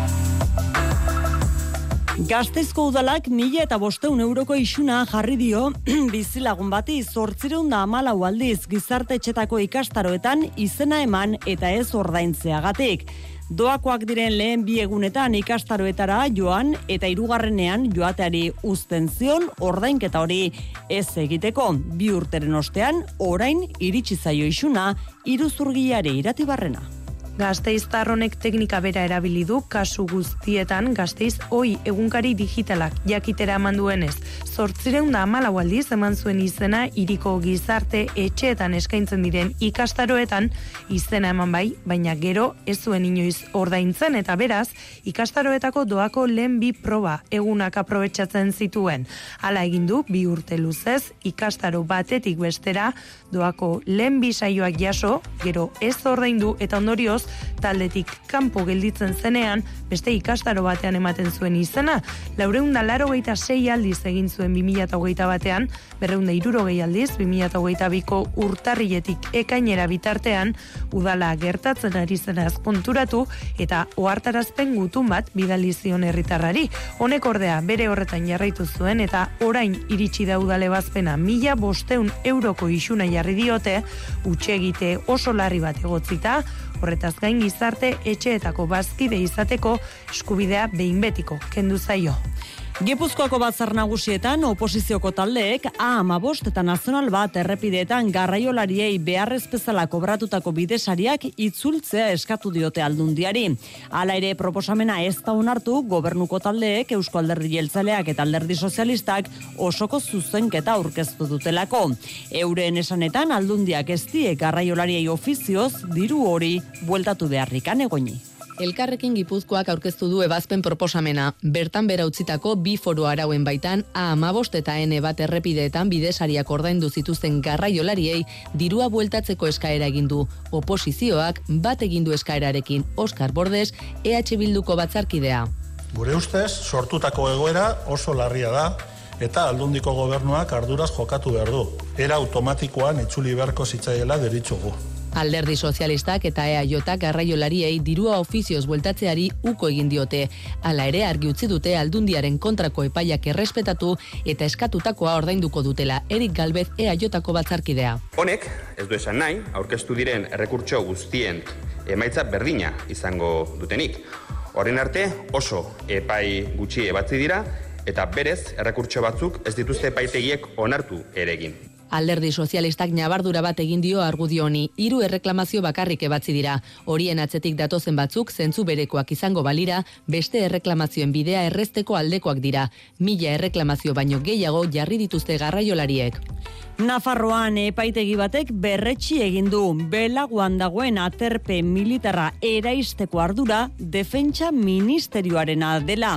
Gazteizko udalak mila eta bosteun euroko isuna jarri dio bizilagun bati zortzireun da amalau aldiz gizarte etxetako ikastaroetan izena eman eta ez ordaintzeagatik. Doakoak diren lehen bi egunetan ikastaroetara joan eta hirugarrenean joateari uzten zion ordainketa hori ez egiteko bi urteren ostean orain iritsi zaio isuna iruzurgiari iratibarrena. Gazteiztarronek teknika bera erabili du kasu guztietan Gazteiz oi egunkari digitalak jakitera eman duenez. Zortzireun amalau aldiz eman zuen izena iriko gizarte etxeetan eskaintzen diren ikastaroetan izena eman bai, baina gero ez zuen inoiz ordaintzen eta beraz ikastaroetako doako lehen bi proba egunak aprobetsatzen zituen. Hala egin du bi urte luzez ikastaro batetik bestera doako lehen bi saioak jaso, gero ez ordaindu eta ondorioz taldetik kanpo gelditzen zenean, beste ikastaro batean ematen zuen izena, laureunda laro geita sei aldiz egin zuen 2008 batean, berreunda iruro gehi aldiz, 2008 biko urtarrietik ekainera bitartean, udala gertatzen ari zenaz konturatu, eta ohartarazpen gutun bat bidali zion herritarrari. Honek ordea bere horretan jarraitu zuen, eta orain iritsi da udale bazpena mila bosteun euroko isuna jarri diote, utxegite oso larri bat egotzita, horretaz gain gizarte etxeetako bazkide izateko eskubidea behin betiko kendu zaio. Gipuzkoako batzar nagusietan oposizioko taldeek A15 eta nazional bat errepideetan garraiolariei beharrez bezala kobratutako bidesariak itzultzea eskatu diote aldundiari. Hala ere proposamena ez da onartu gobernuko taldeek Eusko Alderdi Jeltzaleak eta Alderdi Sozialistak osoko zuzenketa aurkeztu dutelako. Euren esanetan aldundiak ez die garraiolariei ofizioz diru hori bueltatu beharrikan egoni. Elkarrekin Gipuzkoak aurkeztu du ebazpen proposamena. Bertan bera utzitako bi foru arauen baitan A15 eta N bat errepideetan bidesariak ordaindu zituzten garraiolariei dirua bueltatzeko eskaera egin du. Oposizioak bat egin du eskaerarekin Oskar Bordes EH Bilduko batzarkidea. Gure ustez, sortutako egoera oso larria da eta aldundiko gobernuak arduraz jokatu behar du. Era automatikoan itzuli beharko zitzaiela deritzugu. Alderdi sozialistak eta EAJ garraiolariei dirua ofizioz bueltatzeari uko egin diote. Hala ere argi utzi dute aldundiaren kontrako epaiak errespetatu eta eskatutakoa ordainduko dutela Erik Galbez EAJko batzarkidea. Honek, ez du esan nahi, aurkeztu diren errekurtso guztien emaitza berdina izango dutenik. Horren arte oso epai gutxi ebatzi dira eta berez errekurtso batzuk ez dituzte epaitegiek onartu ere egin. Alderdi sozialistak nabardura bat egin dio argudio honi, hiru erreklamazio bakarrik ebatzi dira. Horien atzetik datozen batzuk zentzu berekoak izango balira, beste erreklamazioen bidea errezteko aldekoak dira. Mila erreklamazio baino gehiago jarri dituzte garraiolariek. Nafarroan epaitegi batek berretxi egin du belaguan dagoen aterpe militarra eraisteko ardura defentsa ministerioarena dela.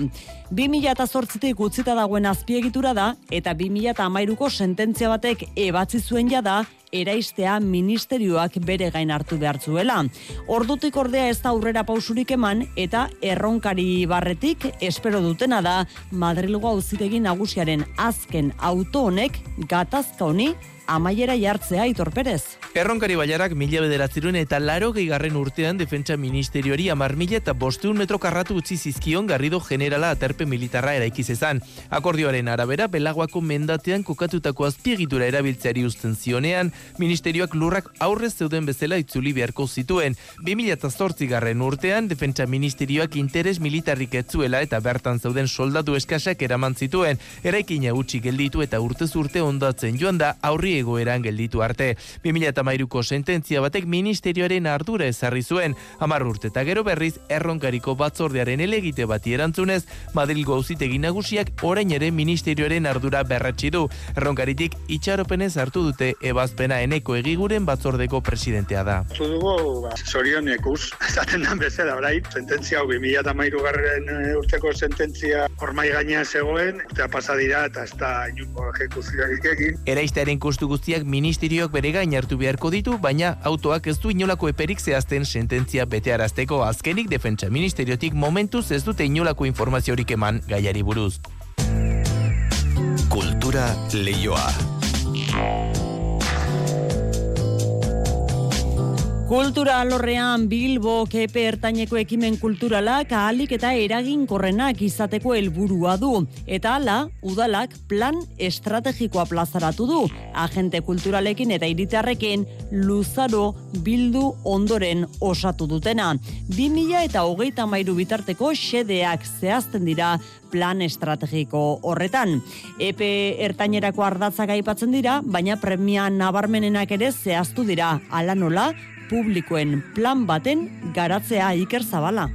2008tik utzita dagoen azpiegitura da eta 2008ko sententzia batek ebatzi zuen jada eraistea ministerioak bere gain hartu behar zuela. Ordutik ordea ez da aurrera pausurik eman eta erronkari barretik espero dutena da Madrilgo auzitegi nagusiaren azken auto honek gatazka honi amaiera jartzea Aitor Perez. Erronkari baiarak mila bederatzerun eta laro gehigarren urtean defentsa ministerioari amar mila eta bosteun metro karratu utzi zizkion garrido generala aterpe militarra eraikiz ezan. Akordioaren arabera, belagoako mendatean kokatutako azpiegitura erabiltzeari usten zionean, ministerioak lurrak aurrez zeuden bezala itzuli beharko zituen. 2008 garren urtean, defentsa ministerioak interes militarrik etzuela eta bertan zeuden soldatu eskasak eraman zituen. Eraikina utzi gelditu eta urtez urte ondatzen joan da aurri egoeran gelditu arte. 2008ko sententzia batek ministerioaren ardura ezarri zuen. Hamar urte eta gero berriz erronkariko batzordearen elegite bati erantzunez, Madrilgo auzitegi nagusiak orain ere ministerioaren ardura berratsi du. Erronkaritik itxaropenez hartu dute ebazpena eneko egiguren batzordeko presidentea da. Zu dugu, ba, zorion ekuz, esaten dan bezala, orai, sententzia hau 2008 garren eh, urteko sententzia hormai gainean zegoen, eta pasa dira eta ez da ejekuzioak egin. Eraistearen kostu guztiak ministerioak bere gain hartu beharko ditu, baina autoak ez du inolako eperik zehazten sententzia betearazteko azkenik defentsa ministeriotik momentuz ez dute inolako informaziorik eman gaiari buruz. Kultura leioa. Kultura alorrean Bilbo kepe ertaineko ekimen kulturalak ahalik eta eraginkorrenak izateko helburua du. Eta hala, udalak plan estrategikoa plazaratu du. Agente kulturalekin eta iritarrekin luzaro bildu ondoren osatu dutena. 2000 eta hogeita mairu bitarteko xedeak zehazten dira plan estrategiko horretan. Epe ertainerako ardatzak aipatzen dira, baina premia nabarmenenak ere zehaztu dira. Ala nola, publikoen plan baten garatzea Iker Zabala.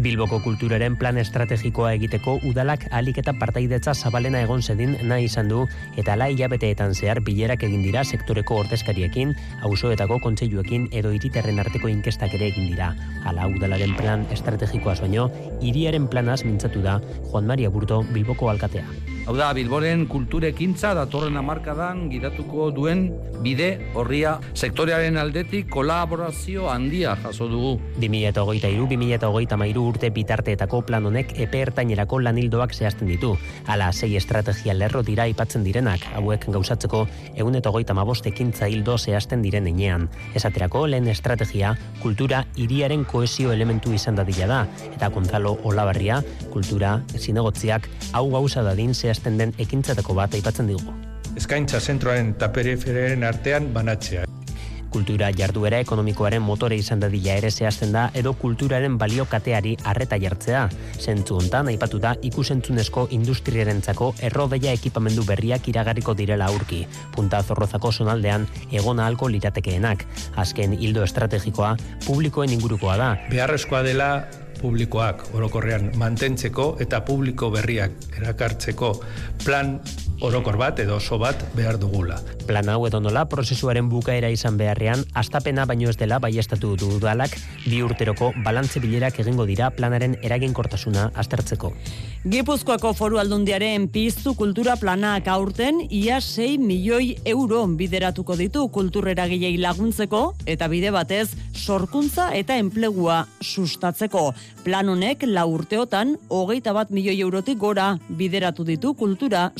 Bilboko kulturaren plan estrategikoa egiteko udalak alik eta partaidetza zabalena egon zedin nahi izan du eta ala hilabeteetan zehar bilerak egin dira sektoreko ordezkariekin, auzoetako kontseiluekin edo iriterren arteko inkestak ere egin dira. Hala udalaren plan estrategikoa soino, hiriaren planaz mintzatu da Juan Maria Burto Bilboko alkatea. Hau da, Bilboren kulturekintza datorren amarkadan gidatuko duen bide horria sektorearen aldetik kolaborazio handia jaso dugu. 2008-2008 urte bitarteetako plan honek epe ertainerako lanildoak zehazten ditu. Hala, sei estrategia lerro dira aipatzen direnak, hauek gauzatzeko egun eta hogeita ekintza hildo zehazten diren enean. Esaterako, lehen estrategia, kultura hiriaren koesio elementu izan dadila da, eta Gonzalo Olabarria, kultura, zinegotziak, hau gauza dadin zehazten den ekintzatako bat aipatzen digu. Eskaintza zentroaren eta periferiaren artean banatzea. Kultura jarduera ekonomikoaren motore izan dadila ere zehazten da edo kulturaren balio kateari arreta jartzea. Zentzu hontan aipatu da ikusentzunezko industriarentzako errodeia ekipamendu berriak iragarriko direla aurki. Punta zorrozako sonaldean egona ahalko liratekeenak. Azken hildo estrategikoa publikoen ingurukoa da. Beharrezkoa dela publikoak orokorrean mantentzeko eta publiko berriak erakartzeko plan orokor bat edo oso bat behar dugula. Plan hau edo nola prozesuaren bukaera izan beharrean, astapena baino ez dela baiestatu du udalak bi urteroko balantze bilerak egingo dira planaren eraginkortasuna aztertzeko. Gipuzkoako foru aldundiaren piztu kultura planak aurten ia 6 milioi euro bideratuko ditu kulturrera gilei laguntzeko eta bide batez sorkuntza eta enplegua sustatzeko. Plan honek la urteotan hogeita bat milioi eurotik gora bideratu ditu kultura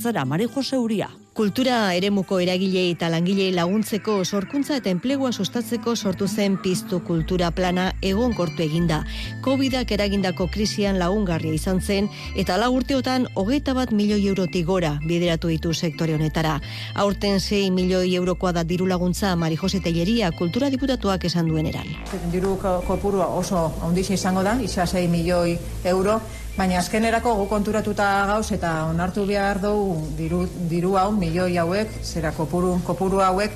suspertzera Mari Jose Uria. Kultura eremuko eragilei eta langilei laguntzeko sorkuntza eta enplegua sustatzeko sortu zen piztu kultura plana egon kortu eginda. Covidak eragindako krisian lagungarria izan zen eta lau urteotan hogeita bat milioi eurotik gora bideratu ditu sektore honetara. Aurten 6 milioi eurokoa da diru laguntza Mari Jose Telleria kultura diputatuak esan duen eran. Diru kopurua oso ondixi izango da, isa 6 milioi euro, Baina azkenerako gu konturatuta gauz eta onartu behar dugu diru, diru hau, milioi hauek, zera kopuru, kopuru hauek,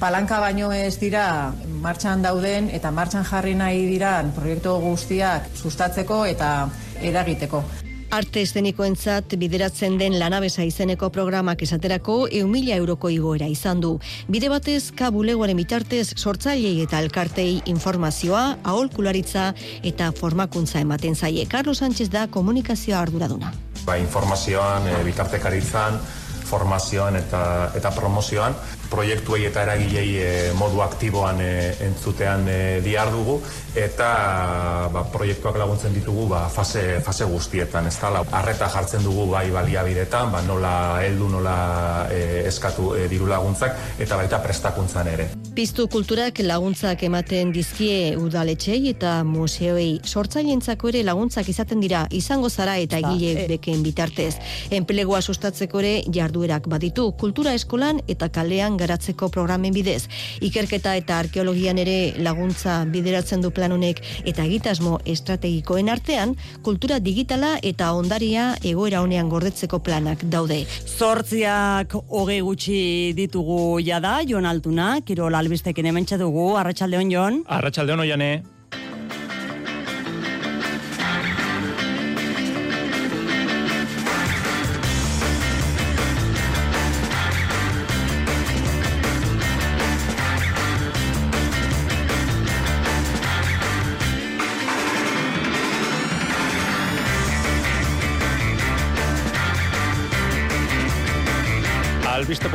palanka baino ez dira martxan dauden eta martxan jarri nahi dira proiektu guztiak sustatzeko eta eragiteko. Arte eszenikoentzat bideratzen den lanabesa izeneko programak esaterako eumila euroko igoera izan du. Bide batez, kabulegoaren bitartez sortzailei eta alkartei informazioa, aholkularitza eta formakuntza ematen zaie. Carlos Sánchez da komunikazioa arduraduna. Ba, informazioan, e, bitartekaritzan, formazioan eta, eta promozioan, proiektuei eta eragilei e, modu aktiboan e, entzutean e, diar dugu eta ba, proiektuak laguntzen ditugu ba, fase, fase guztietan ez da, arreta jartzen dugu bai baliabidetan, ba, nola heldu nola e, eskatu e, diru laguntzak eta baita prestakuntzan ere. Piztu kulturak laguntzak ematen dizkie udaletxei eta museoei sortzailentzako ere laguntzak izaten dira izango zara eta egile beken bitartez. Enplegua sustatzeko ere jarduerak baditu kultura eskolan eta kalean garatzeko programen bidez. Ikerketa eta arkeologian ere laguntza bideratzen du plan honek eta egitasmo estrategikoen artean kultura digitala eta ondaria egoera honean gordetzeko planak daude. Zortziak hogei gutxi ditugu jada, Jon Altuna, Kirol Albistekin hementxe dugu, Arratxaldeon Jon. Arratxaldeon oiane.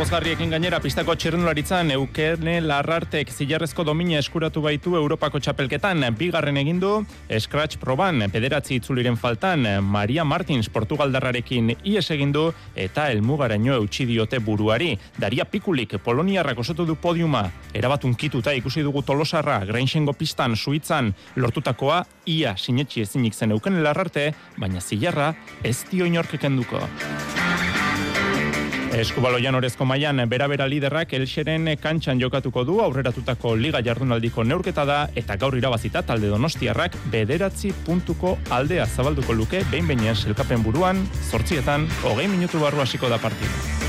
Pozgarriekin gainera pistako txirrendularitzan eukene larrartek zilarrezko domina eskuratu baitu Europako txapelketan. Bigarren egindu, Scratch proban, pederatzi itzuliren faltan, Maria Martins Portugaldarrarekin ies egindu eta elmugaraino eutxi diote buruari. Daria Pikulik Poloniarrak osotu du podiuma, erabatun kituta ikusi dugu tolosarra, grainxengo pistan, suitzan, lortutakoa, ia sinetxi ezinik zen eukene larrarte, baina zilarra ez dio inorkeken. Eskubaloian orezko maian, bera-bera liderrak elxeren kantxan jokatuko du aurreratutako liga jardunaldiko neurketa da eta gaur irabazita talde donostiarrak bederatzi puntuko aldea zabalduko luke behin behinean selkapen buruan, zortzietan, hogei minutu barru hasiko da partida.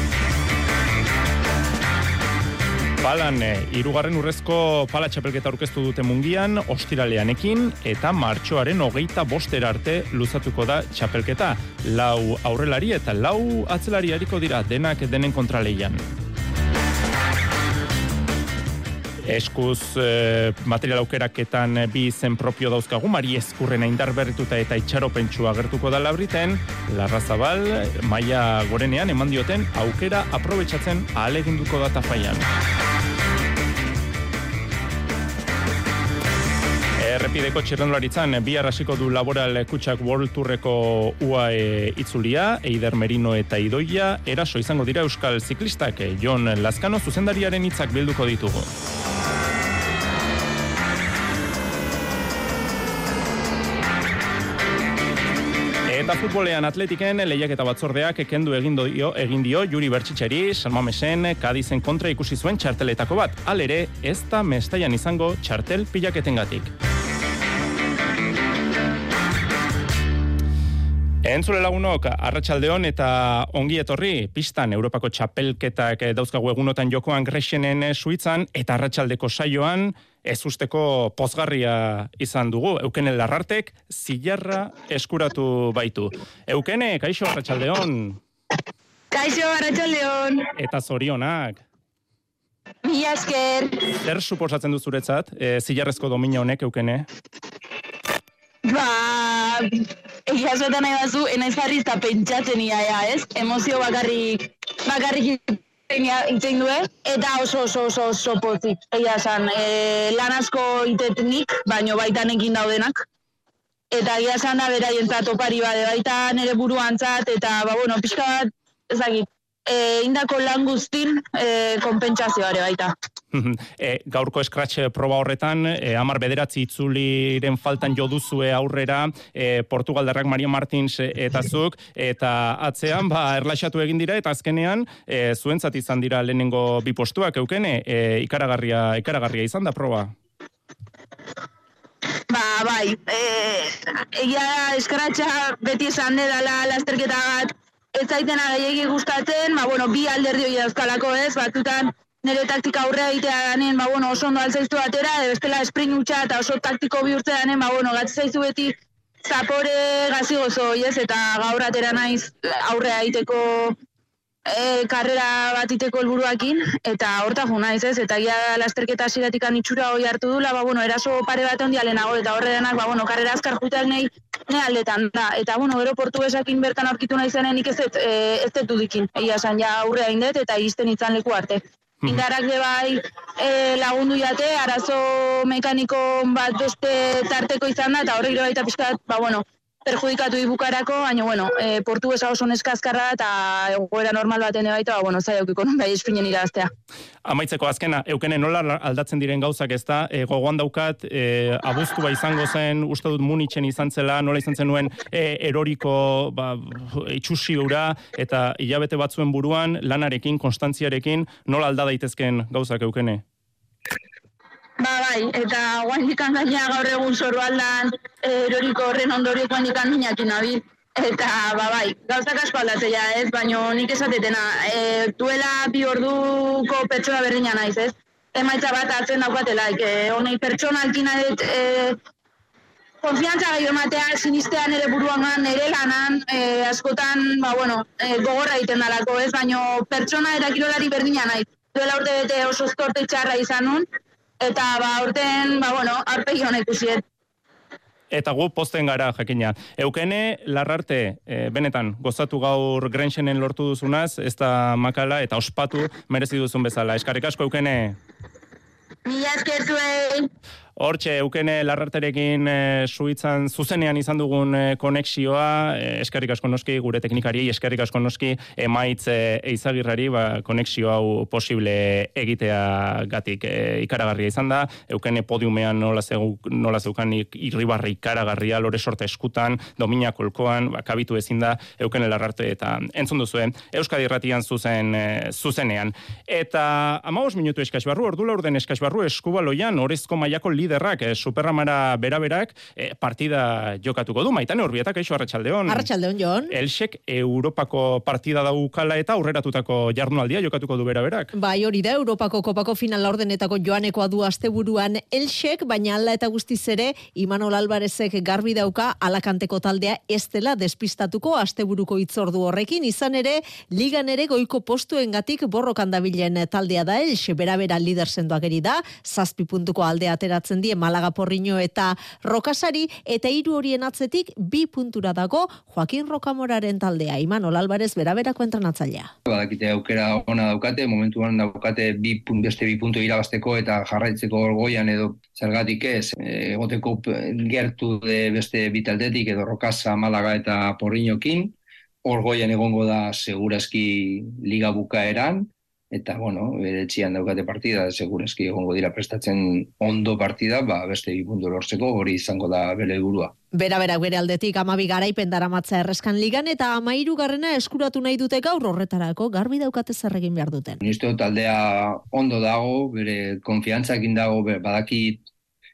Palan, irugarren urrezko pala txapelketa aurkeztu dute mungian, ostiraleanekin, eta martxoaren hogeita bostera arte luzatuko da txapelketa. Lau aurrelari eta lau atzelari hariko dira denak denen kontraleian. Eskuz e, material aukeraketan bi zen propio dauzkagu, mari eskurrena indar berrituta eta itxaropentsua gertuko da labriten, Larrazabal, maia gorenean eman dioten aukera aprobetsatzen ahaleginduko data faian. Errepideko txirrendularitzan bi arrasiko du laboral kutsak World Tourreko UAE itzulia, Eider Merino eta Idoia, eraso izango dira Euskal Ziklistak, Jon Lazkano zuzendariaren hitzak bilduko ditugu. Eta futbolean atletiken lehiak eta batzordeak kendu egin dio, egin dio Juri Bertxitxeri, Salmamesen, Kadizen kontra ikusi zuen txarteletako bat. Alere, ez da mestaian izango txartel pilaketengatik. Entzule lagunok, arratsaldeon eta ongi etorri, pistan Europako txapelketak dauzkagu egunotan jokoan Grexenen Suitzan, eta arratsaldeko saioan, ez usteko pozgarria izan dugu. Eukene larrartek, zilarra eskuratu baitu. Eukene, kaixo, arratsaldeon. Kaixo, Arratxaldeon. Eta zorionak. Mila esker. Zer suposatzen du zuretzat, e, zilarrezko domina honek eukene? Ba, egia zuetan nahi bazu, enaiz jarri eta pentsatzen ia, ja, ez? Emozio bakarrik, bakarrik itzen due, eta oso oso oso oso pozik. Egia esan, e, lan asko itetenik, baino baitan ekin daudenak. Eta egia esan da beraientzat opari bade, baita nire buruantzat, eta, ba, bueno, pixka bat, ezagit, e, indako lan guztin e, konpentsazioare baita. e, gaurko eskratxe proba horretan, e, amar bederatzi itzuliren faltan jo duzue aurrera, e, Portugaldarrak Maria Martins eta zuk, eta atzean, ba, erlaxatu egin dira, eta azkenean, e, zuentzat izan dira lehenengo bi postuak eukene, e, ikaragarria, ikaragarria izan da proba. Ba, bai, e, egia eskratxa beti esan dela lasterketa bat, ez zaitena gehiagi gustatzen, ba, bueno, bi alderdi hori dauzkalako ez, batutan nire taktika aurrea egitea danen, ba, bueno, oso ondo altzaiztu batera, edo bestela spring utxa eta oso taktiko bihurtzea danen, ba, bueno, gatzi zaizu beti zapore gazi gozo, yes? eta gaur atera naiz aurrea egiteko e, karrera bat iteko helburuakin eta horta jo naiz, ez? Eta ia lasterketa hasieratik itxura hori hartu dula, ba bueno, eraso pare bat ondia lehenago eta horre denak, ba bueno, karrera azkar juteak nei ne aldetan da. Eta bueno, gero portugesakin bertan aurkitu naizenen nik ez e, ez dut dikin. Egia san ja aurrea indet eta izten izan leku arte. Hmm. Indarak de bai e, lagundu jate, arazo mekaniko bat beste tarteko izan da, eta horre gero baita pixkat, ba bueno, perjudikatu ibukarako, baina, bueno, e, portu oso neskazkarra eta egoera normal baten baita, ba, bueno, zai eukiko non bai espinen iraztea. Amaitzeko azkena, eukene nola aldatzen diren gauzak ez da, e, gogoan daukat, e, abuztua izango zen, uste dut munitzen izan zela, nola izan zenuen e, eroriko ba, itxusi ura, eta hilabete batzuen buruan, lanarekin, konstantziarekin, nola alda daitezken gauzak eukene? Ba, bai, eta guain ikan gaur egun zoru aldan eh, eroriko horren ondori guain ikan nabil. Eta, ba, bai, gauzak asko aldatzea ez, baino nik esatetena, e, duela bi orduko pertsona berdina naiz ez. Emaitza bat hartzen daukatela, e, honei pertsona altina dut, e, konfiantza gai ematea, sinistean ere buruan ere lanan, e, askotan, ba, bueno, e, gogorra egiten dalako ez, baino pertsona eta kirolari berdina naiz. Duela urte bete oso estorte txarra izan nun, eta ba urten ba bueno arpegi honek ikusiet Eta gu posten gara jakina. Eukene, larrarte, e, benetan, gozatu gaur grenxenen lortu duzunaz, ez da makala eta ospatu merezi duzun bezala. Eskarrik asko, Eukene? Mila eskertu Hortxe, eukene larrarterekin e, suitzan zuzenean izan dugun e, konexioa, e, eskerrik asko noski, gure teknikari, eskerrik asko noski, emaitz e, eizagirrari, ba, konexio hau posible egitea gatik e, ikaragarria izan da, eukene podiumean nola, zeu, nola zeukan irribarri ikaragarria, lore sorte eskutan, domina kolkoan, ba, kabitu ezin da, eukene larrarte eta entzun duzuen, Euskadi irratian zuzen, e, zuzenean. Eta amagos minutu eskasbarru, ordula orden eskasbarru eskubaloian, orezko maiako liderrak, eh, superramara beraberak, eh, partida jokatuko du. Maitane Urbietak, eixo, Arratxaldeon. Arratxaldeon, Jon. Elsek Europako partida daukala eta aurreratutako jardunaldia jokatuko du beraberak. Bai, hori da, Europako kopako final ordenetako joanekoa du asteburuan Elsek, baina ala eta guztiz ere, Imanol Alvarezek garbi dauka alakanteko taldea ez dela despistatuko asteburuko itzordu horrekin, izan ere, ligan ere goiko postuengatik borrokan dabilen taldea da Elxe, berabera lider sendoak da, zazpi puntuko alde ateratzen die Malaga Porriño eta Rokasari eta hiru horien atzetik bi puntura dago Joaquin Rokamoraren taldea. Imanol Alvarez beraberako entrenatzailea. Badakite aukera ona daukate, momentuan daukate bi punt, beste bi puntu irabasteko eta jarraitzeko orgoian edo zergatik ez, egoteko gertu de beste bitaldetik edo Rokasa, Malaga eta Porriñokin, orgoian egongo da segurazki liga bukaeran, eta bueno, bere txian daukate partida, segurazki egongo dira prestatzen ondo partida, ba, beste ikundu lortzeko, hori izango da bere gurua. Bera, bera, bere aldetik amabi garaipen daramatza erreskan ligan, eta amairu garrena eskuratu nahi dute gaur horretarako, garbi daukate zerregin behar duten. Nizte taldea ondo dago, bere konfiantzakin dago, bere, badakit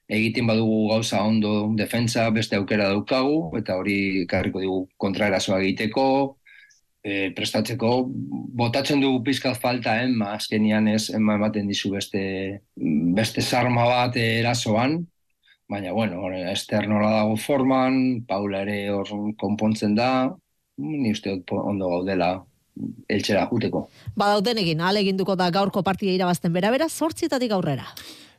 egiten badugu gauza ondo defensa, beste aukera daukagu, eta hori karriko dugu kontraerazoa egiteko, e, prestatzeko botatzen dugu pizkat falta eh, azkenian ez ema ematen dizu beste beste sarma bat erasoan baina bueno Ester nola dago forman Paula ere hor konpontzen da ni uste ondo gaudela eltsera juteko. Ba, dauden egin, aleginduko da gaurko partia irabazten bera-bera, sortzitatik aurrera.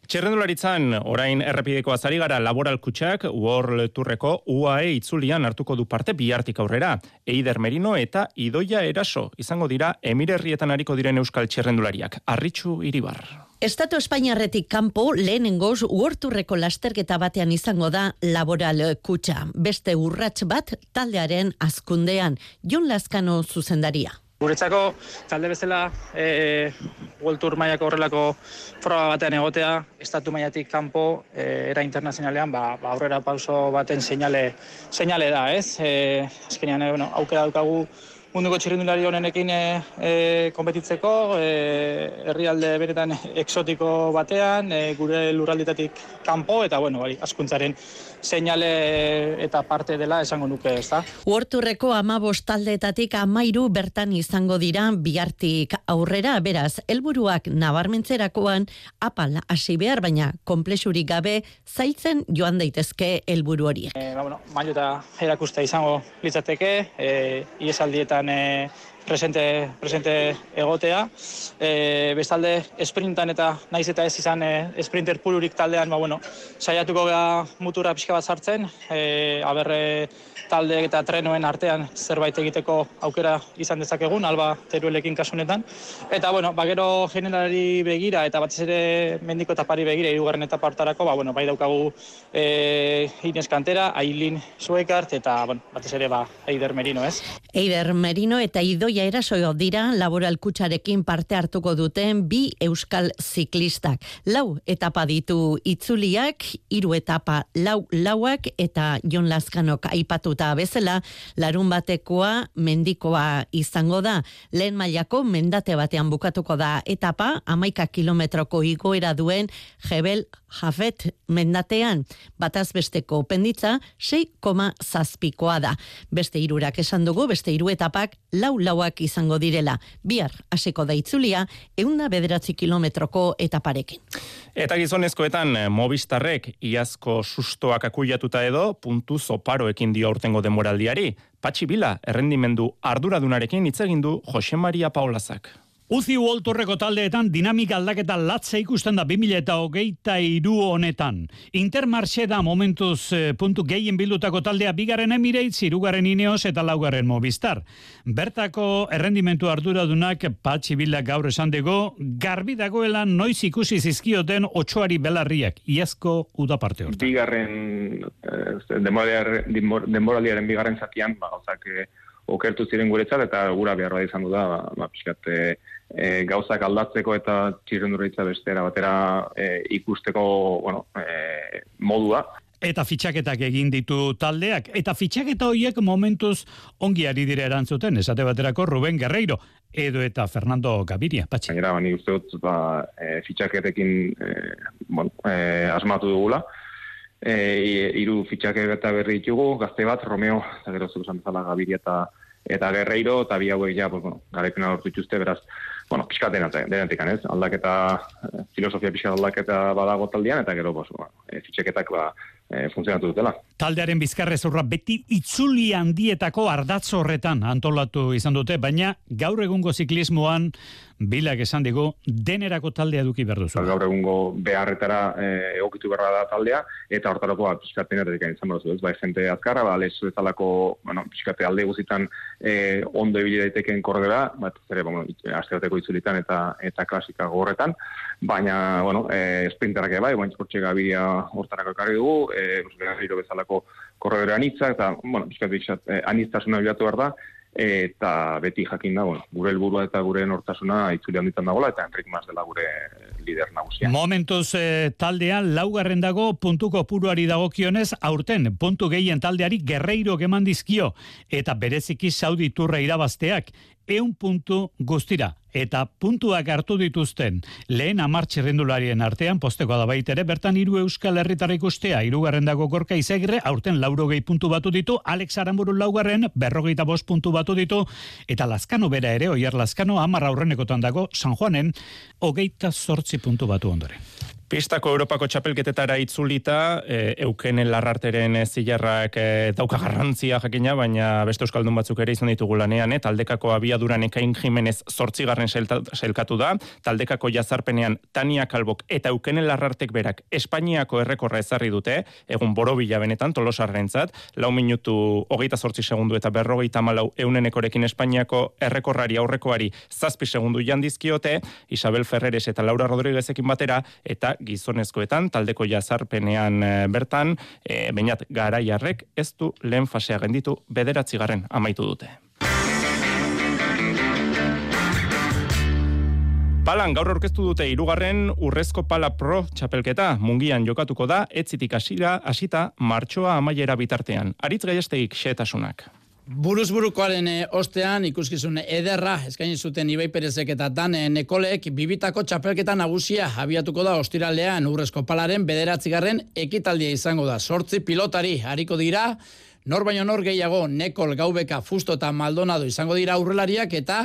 Txerrendularitzan, orain errepideko azari gara laboral kutsak, World Tourreko UAE itzulian hartuko du parte bihartik aurrera. Eider Merino eta Idoia Eraso izango dira emirerrietan hariko diren euskal txerrendulariak. Arritxu iribar. Estatu Espainiarretik kanpo lehenengoz uorturreko lasterketa batean izango da laboral kutsa. Beste urrats bat taldearen azkundean. Jon Laskano zuzendaria. Guretzako talde bezala e, World Tour mailako horrelako froga batean egotea, estatu mailatik kanpo e, era internazionalean ba, ba aurrera pauso baten seinale seinale da, ez? Eh, azkenean e, bueno, aukera daukagu munduko txirrindulari honenekin e, e, konpetitzeko, e, herrialde beretan exotiko batean, e, gure lurralditatik kanpo, eta bueno, bai, askuntzaren seinale eta parte dela esango nuke, ez da? Uorturreko amabos taldeetatik amairu bertan izango dira bihartik aurrera, beraz, helburuak nabarmentzerakoan apal hasi behar, baina komplexurik gabe zailtzen joan daitezke helburu horiek. E, ba, bueno, eta erakusta izango litzateke, e, iesaldietan e, presente, presente egotea. E, bestalde, esprintan eta naiz eta ez izan e, sprinter pulurik taldean, ba, bueno, saiatuko gara mutura pixka bat sartzen, e, aberre talde eta trenoen artean zerbait egiteko aukera izan dezakegun, alba teruelekin kasunetan. Eta, bueno, ba, gero generalari begira eta batez ere mendiko etapari begira, irugarren etapa hartarako, ba, bueno, bai daukagu e, Inez Kantera, Ailin Suekart, eta, bueno, batez ere, ba, Eider Merino, ez? Eider Merino eta Idoia Erasoio dira laboral kutsarekin parte hartuko duten bi euskal ziklistak. Lau etapa ditu itzuliak, hiru etapa lau lauak eta Jon Laskanok aipatuta bezala, larun batekoa mendikoa izango da. Lehen mailako mendate batean bukatuko da etapa, amaika kilometroko igoera duen Jebel Jafet mendatean. Bataz besteko penditza, 6,zazpikoa da. Beste irurak esan dugu, beste iru etapak lau lauak izango direla. Bihar hasiko da itzulia, eunda bederatzi kilometroko etaparekin. Eta gizonezkoetan, eh, Movistarrek iazko sustoak akuiatuta edo, puntu zoparoekin dio aurtengo demoraldiari. Patxi Bila, errendimendu arduradunarekin hitz egin du Jose Maria Paulazak. Uzi Uoltorreko taldeetan dinamika aldaketa latza ikusten da 2000 eta hogeita iru honetan. Intermarxe da momentuz eh, puntu gehien bildutako taldea bigaren emireitz, irugarren ineos eta laugarren mobistar. Bertako errendimentu arduradunak patxi gaur esan dugu, garbi dagoela noiz ikusi zizkioten otxoari belarriak, iazko uda parte horta. Bigarren, eh, denboraliaren bigarren zatian, ba, ozak, eh, okertu ziren guretzat eta gura beharra izan du da, ba, ba pixkat, e, e, gauzak aldatzeko eta txirrenduritza bestera batera e, ikusteko bueno, e, modua. Eta fitxaketak egin ditu taldeak. Eta fitxaketa horiek momentuz ongi ari dire erantzuten, esate baterako Ruben Guerreiro, edo eta Fernando Gaviria, patxi. Gainera, bani uste dut, ba, e, fitxaketekin e, bon, e, asmatu dugula. E, iru fitxake eta berri ditugu, gazte bat, Romeo, eta gero zuzan Gaviria eta eta Guerreiro, eta bi hauek ja, pues, bueno, garepena lortu dituzte, beraz, bueno, pixka denatik, ez? Aldaketa, eh, filosofia pixka aldaketa badago taldean, eta gero, bueno, e, fitxeketak, ba, e, funtzionatu dutela. Taldearen bizkarrez urra beti itzuli handietako ardatz horretan antolatu izan dute, baina gaur egungo ziklismoan bilak esan digu denerako taldea duki behar duzu. Gaur egungo beharretara e, egokitu beharra da taldea, eta hortarako bat pixkaten erretik izan behar ez bai jente azkarra, ba, lezu ezalako, bueno, pixkate alde guzitan e, ondo ebile daiteken korredera, bat zere, bueno, asteoteko itzulitan eta eta klasika gorretan, baina, bueno, e, sprinterak bai, baina esportxe gabia hortarako ekarri dugu, e, bezalako korredera anitzak, eta, bueno, pixkat, e, aniztasuna bilatu behar da, eta beti jakin da, bueno, gure helburua eta gure nortasuna itzuli handitan dagoela, eta Enrik Mas dela gure lider nagusia. Momentuz eh, taldean laugarren dago puntuko puruari dagokionez aurten puntu gehien taldeari gerreiro geman dizkio eta bereziki saudi turra irabazteak eun puntu guztira eta puntuak hartu dituzten lehen amartxe rendularien artean posteko da baitere bertan hiru euskal herritar ikustea irugarren dago gorka izegre aurten lauro gehi puntu batu ditu Alex Aramburu laugarren berrogeita bost puntu batu ditu eta Laskano bera ere oier Laskano amar aurrenekotan dago San Juanen hogeita sortzi puntu batu ondoren. Pistako Europako txapelketetara itzulita, e, eukenen larrarteren zilarrak e, dauka garrantzia jakina, baina beste euskaldun batzuk ere izan ditugu lanean, e, taldekako abiaduran ekain jimenez zortzigarren selkatu da, taldekako jazarpenean Tania Kalbok eta eukenen larrartek berak Espainiako errekorra ezarri dute, egun borobila benetan, tolosarrentzat, lau minutu hogeita zortzi segundu eta berrogeita malau eunenekorekin Espainiako errekorrari aurrekoari zazpi segundu jandizkiote, Isabel Ferreres eta Laura Rodriguezekin batera, eta gizonezkoetan taldeko jazarpenean e, bertan e, bainat garaiarrek ez du lehen fasea genditu bederatzigarren amaitu dute. Palan gaur aurkeztu dute hirugarren urrezko pala pro txapelketa mungian jokatuko da etzitik hasira hasita martxoa amaiera bitartean. Aritz gaiestegik xetasunak. Buruz burukoaren eh, ostean ikuskizun ederra eskaini zuten Ibai Perezek eta Dan Nekolek bibitako txapelketa nagusia abiatuko da ostiralean urrezko palaren bederatzigarren ekitaldia izango da. Sortzi pilotari hariko dira, nor baino nor gehiago Nekol, Gaubeka, Fusto eta Maldonado izango dira aurrelariak eta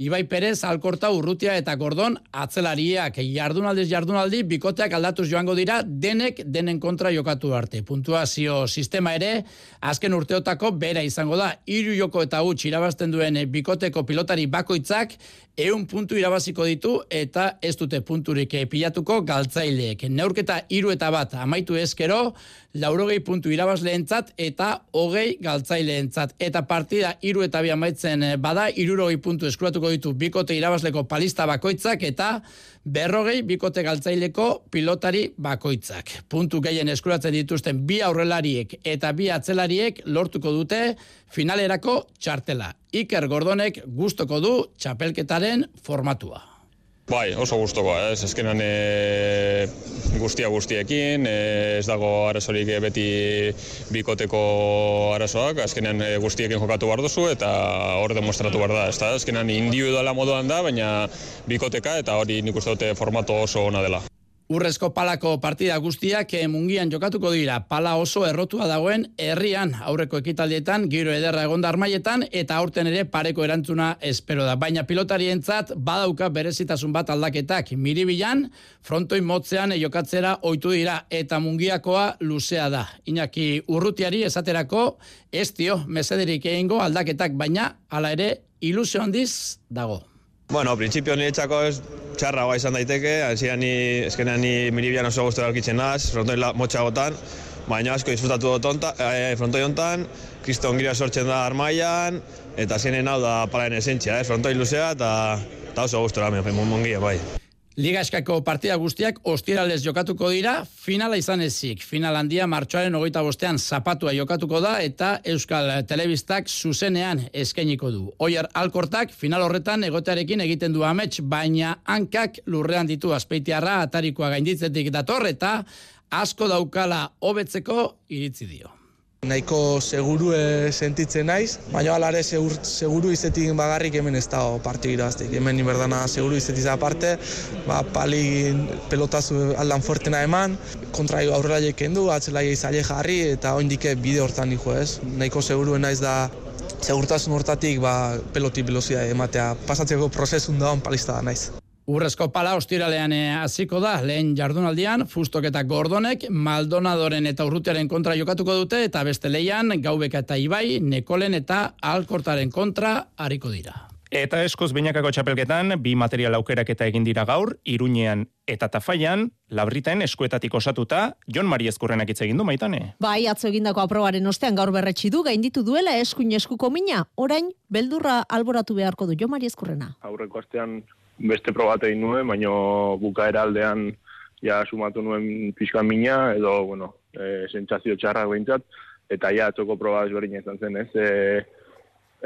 Ibai Perez, Alkorta, Urrutia eta Gordon atzelariak jardunaldiz jardunaldi bikoteak aldatuz joango dira denek denen kontra jokatu arte. Puntuazio sistema ere azken urteotako bera izango da. Hiru joko eta huts irabazten duen bikoteko pilotari bakoitzak eun puntu irabaziko ditu eta ez dute punturik pilatuko galtzaileek. Neurketa hiru eta bat amaitu ezkero, laurogei puntu irabazleentzat eta hogei galtzaileentzat. Eta partida hiru eta bi amaitzen bada, irurogei puntu eskuratuko ditu bikote irabazleko palista bakoitzak eta berrogei bikote galtzaileko pilotari bakoitzak. Puntu gehien eskuratzen dituzten bi aurrelariek eta bi atzelariek lortuko dute finalerako txartela. Iker Gordonek gustoko du txapelketaren formatua. Bai, oso gustoko, eh? ez eskenan e, guztia guztiekin, e, ez dago arazorik beti bikoteko arazoak, azkenean e, guztiekin jokatu behar duzu eta hor demostratu behar da, ez da, azkenean individuala moduan da, baina bikoteka eta hori nik uste dute formato oso ona dela. Urrezko palako partida guztiak mungian jokatuko dira. Pala oso errotua dagoen herrian aurreko ekitaldietan, giro ederra egonda armaietan, eta aurten ere pareko erantzuna espero da. Baina pilotarientzat badauka berezitasun bat aldaketak. Miribilan, frontoin motzean jokatzera oitu dira, eta mungiakoa luzea da. Iñaki urrutiari esaterako, ez dio, mesederik egingo aldaketak, baina hala ere ilusio handiz dago. Bueno, principio ni etxako ez txarra izan daiteke, hasieran ni eskenean ni miribian oso gustu dalkitzen naz, frontoi motxagotan, baina asko disfrutatu dut onta, eh, frontoi hontan, kriston gira sortzen da armaian, eta zienen hau da palaen esentzia, eh, frontoi luzea, eta, eta oso gustu da, mongia, bai. Liga eskako partida guztiak ostiralez jokatuko dira, finala izan ezik. Final handia martxoaren ogeita bostean zapatua jokatuko da eta Euskal Telebistak zuzenean eskainiko du. Oier Alkortak final horretan egotearekin egiten du amets, baina hankak lurrean ditu azpeitiarra atarikoa gainditzetik dator eta asko daukala hobetzeko iritzi dio. Nahiko seguru e, sentitzen naiz, baina alare segur, seguru izetik bagarrik hemen ez dago parti iraztik. Hemen inberdana seguru izetik aparte, ba, pali pelotazu aldan fuertena eman, kontra aurrela jeken du, atzela izaile jarri eta oindike bide hortan niko ez. Nahiko seguru naiz da segurtasun hortatik ba, peloti belozia ematea pasatzeko prozesun da palista da naiz. Urrezko pala ostiralean eh, hasiko da, lehen jardunaldian, fustok eta gordonek, Maldonadoren eta urrutiaren kontra jokatuko dute, eta beste leian, gaubeka eta ibai, nekolen eta alkortaren kontra hariko dira. Eta eskoz bainakako txapelketan, bi material aukerak eta egin dira gaur, iruñean eta tafaian, labriten eskuetatik osatuta, Jon Mari Ezkurrenak hitz egin du maitane. Bai, atzo egindako aprobaren ostean gaur berretsi du, gainditu duela eskuin eskuko mina, orain, beldurra alboratu beharko du, Jon Mari Ezkurrena. Aurreko astean beste probat egin nuen, baino bukaera aldean ja sumatu nuen pixkan mina, edo, bueno, e, sentsazio txarrak behintzat, eta ja atzoko proba ezberdin izan zen, ez? E,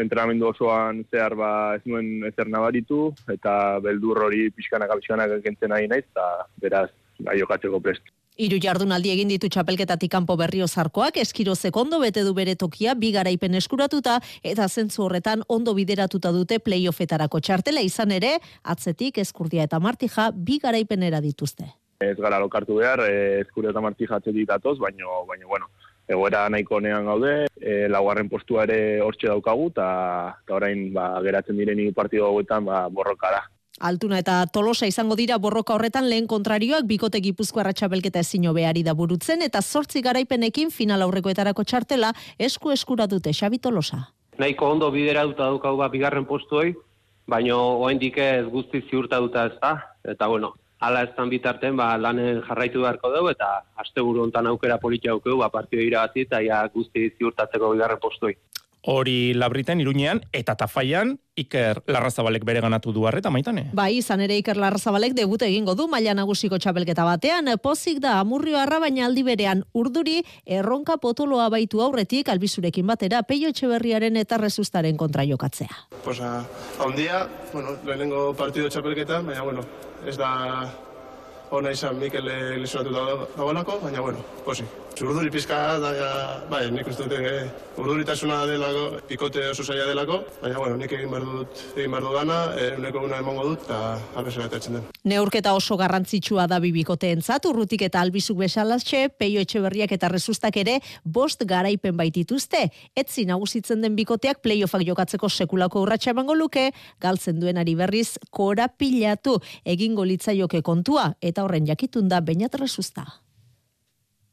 entrenamendu osoan zehar ba ez nuen ezer nabaritu, eta beldur hori pixkanak pixkanak kentzen nahi naiz, eta beraz, gai jokatzeko prest. Hiru jardunaldi egin ditu txapelketatik kanpo berrio zarkoak, eskiro sekondo bete du bere tokia, bi garaipen eskuratuta, eta zentzu horretan ondo bideratuta dute playoffetarako txartela izan ere, atzetik eskurdia eta martija bi garaipenera dituzte. Ez gara lokartu behar, eh, eskurdia eta martija atzetik datoz, baino, baino, bueno, egoera nahiko nean gaude, e, laugarren postua ere hortxe daukagu, eta orain ba, geratzen direni partidu hauetan ba, borroka da. Altuna eta Tolosa izango dira borroka horretan lehen kontrarioak bikote gipuzko arratxabelketa ezin hobeari da burutzen eta zortzi garaipenekin final aurrekoetarako txartela esku eskura dute Xabi Tolosa. Nahiko ondo bidera duta dukau ba bigarren postuoi, baino oraindik ez guzti ziurta duta ez da, eta bueno, hala ez bitarten, ba, lanen jarraitu beharko dugu, eta asteburu hontan aukera politia aukeu, ba, partio irabazi eta ja guzti ziurtatzeko bigarren postuoi. Hori labriten iruñean eta tafaian Iker Larrazabalek bere ganatu du arreta maitane. Bai, izan ere Iker Larrazabalek debut egingo du maila nagusiko txapelketa batean, pozik da amurrio arra baina aldi berean urduri erronka potoloa baitu aurretik albizurekin batera peio etxeberriaren eta rezustaren kontra jokatzea. Pues a, a un día, bueno, lehenengo partido txapelketa, baina bueno, ez da ona izan Mikel lesionatu dagoelako, baina bueno, posi. Urduri pizka da, bai, nik uste dute, eh, urduritasuna delako, pikote oso zaila delako, baina bueno, nik egin behar dut, egin behar dut gana, e, uneko guna emongo dut, eta abesera den. Neurketa oso garrantzitsua da bibikoteen urrutik eta albizuk besalatxe, peio etxeberriak eta rezustak ere, bost garaipen baitituzte. Etzi nagusitzen den bikoteak playoffak jokatzeko sekulako urratxa emango luke, galtzen duenari berriz, kora pilatu, egingo litzaioke kontua, eta horren jakitun da bainat resusta.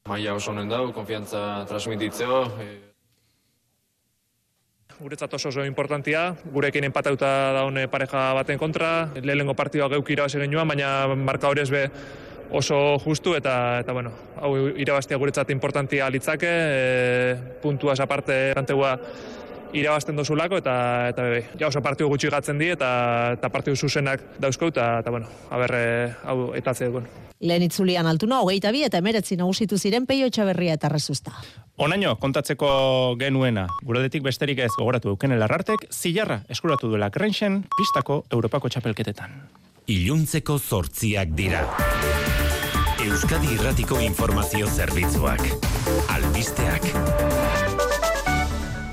Maia oso honen dau, konfiantza transmititzeo. E... Guretzat oso oso importantia, gurekin empatauta daune pareja baten kontra, lehenengo partidua geuk irabazi genuen, baina marka hori be oso justu eta eta bueno, hau irabaztia guretzat importantia litzake, e, puntua esa parte antegua irabazten dozulako eta eta bebe, ja oso partidu gutxi gatzen di eta eta partidu zuzenak dauzko eta eta bueno, aber eh, hau etatze egon. Lehen itzulian altuna, hogeita bi eta emeretzi nagusitu ziren peio etxaberria eta rezusta. Onaino, kontatzeko genuena, guredetik besterik ez gogoratu duken elarrartek, zilarra eskuratu duela krenxen pistako Europako txapelketetan. Iluntzeko zortziak dira. Euskadi Irratiko Informazio Zerbitzuak. Albisteak.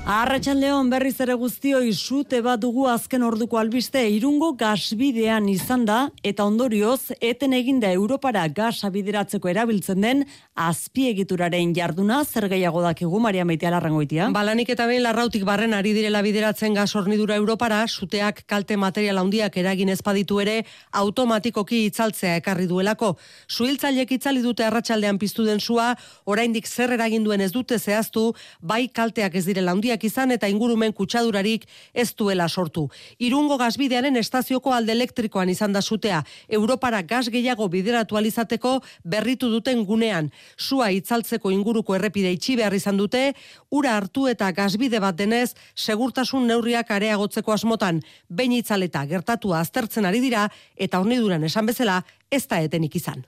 Arratxaldeon berriz ere guztio isute bat dugu azken orduko albiste irungo gasbidean izan da eta ondorioz eten eginda Europara gasa bideratzeko erabiltzen den azpiegituraren jarduna zer gehiago dakigu Maria Maitea larrangoitia. Balanik eta behin larrautik barren ari direla bideratzen gas hornidura Europara, suteak kalte material handiak eragin ezpaditu ere automatikoki itzaltzea ekarri duelako. Suhiltzailek itzali dute arratsaldean piztu den sua, oraindik zer eragin duen ez dute zehaztu, bai kalteak ez direla handiak izan eta ingurumen kutsadurarik ez duela sortu. Irungo gazbidearen estazioko alde elektrikoan izan da sutea, Europara gaz gehiago bideratu alizateko berritu duten gunean. Sua itzaltzeko inguruko errepide itxi behar izan dute, ura hartu eta gazbide bat denez, segurtasun neurriak areagotzeko asmotan, behin itzaleta gertatua aztertzen ari dira, eta horniduran esan bezala, ez da etenik izan.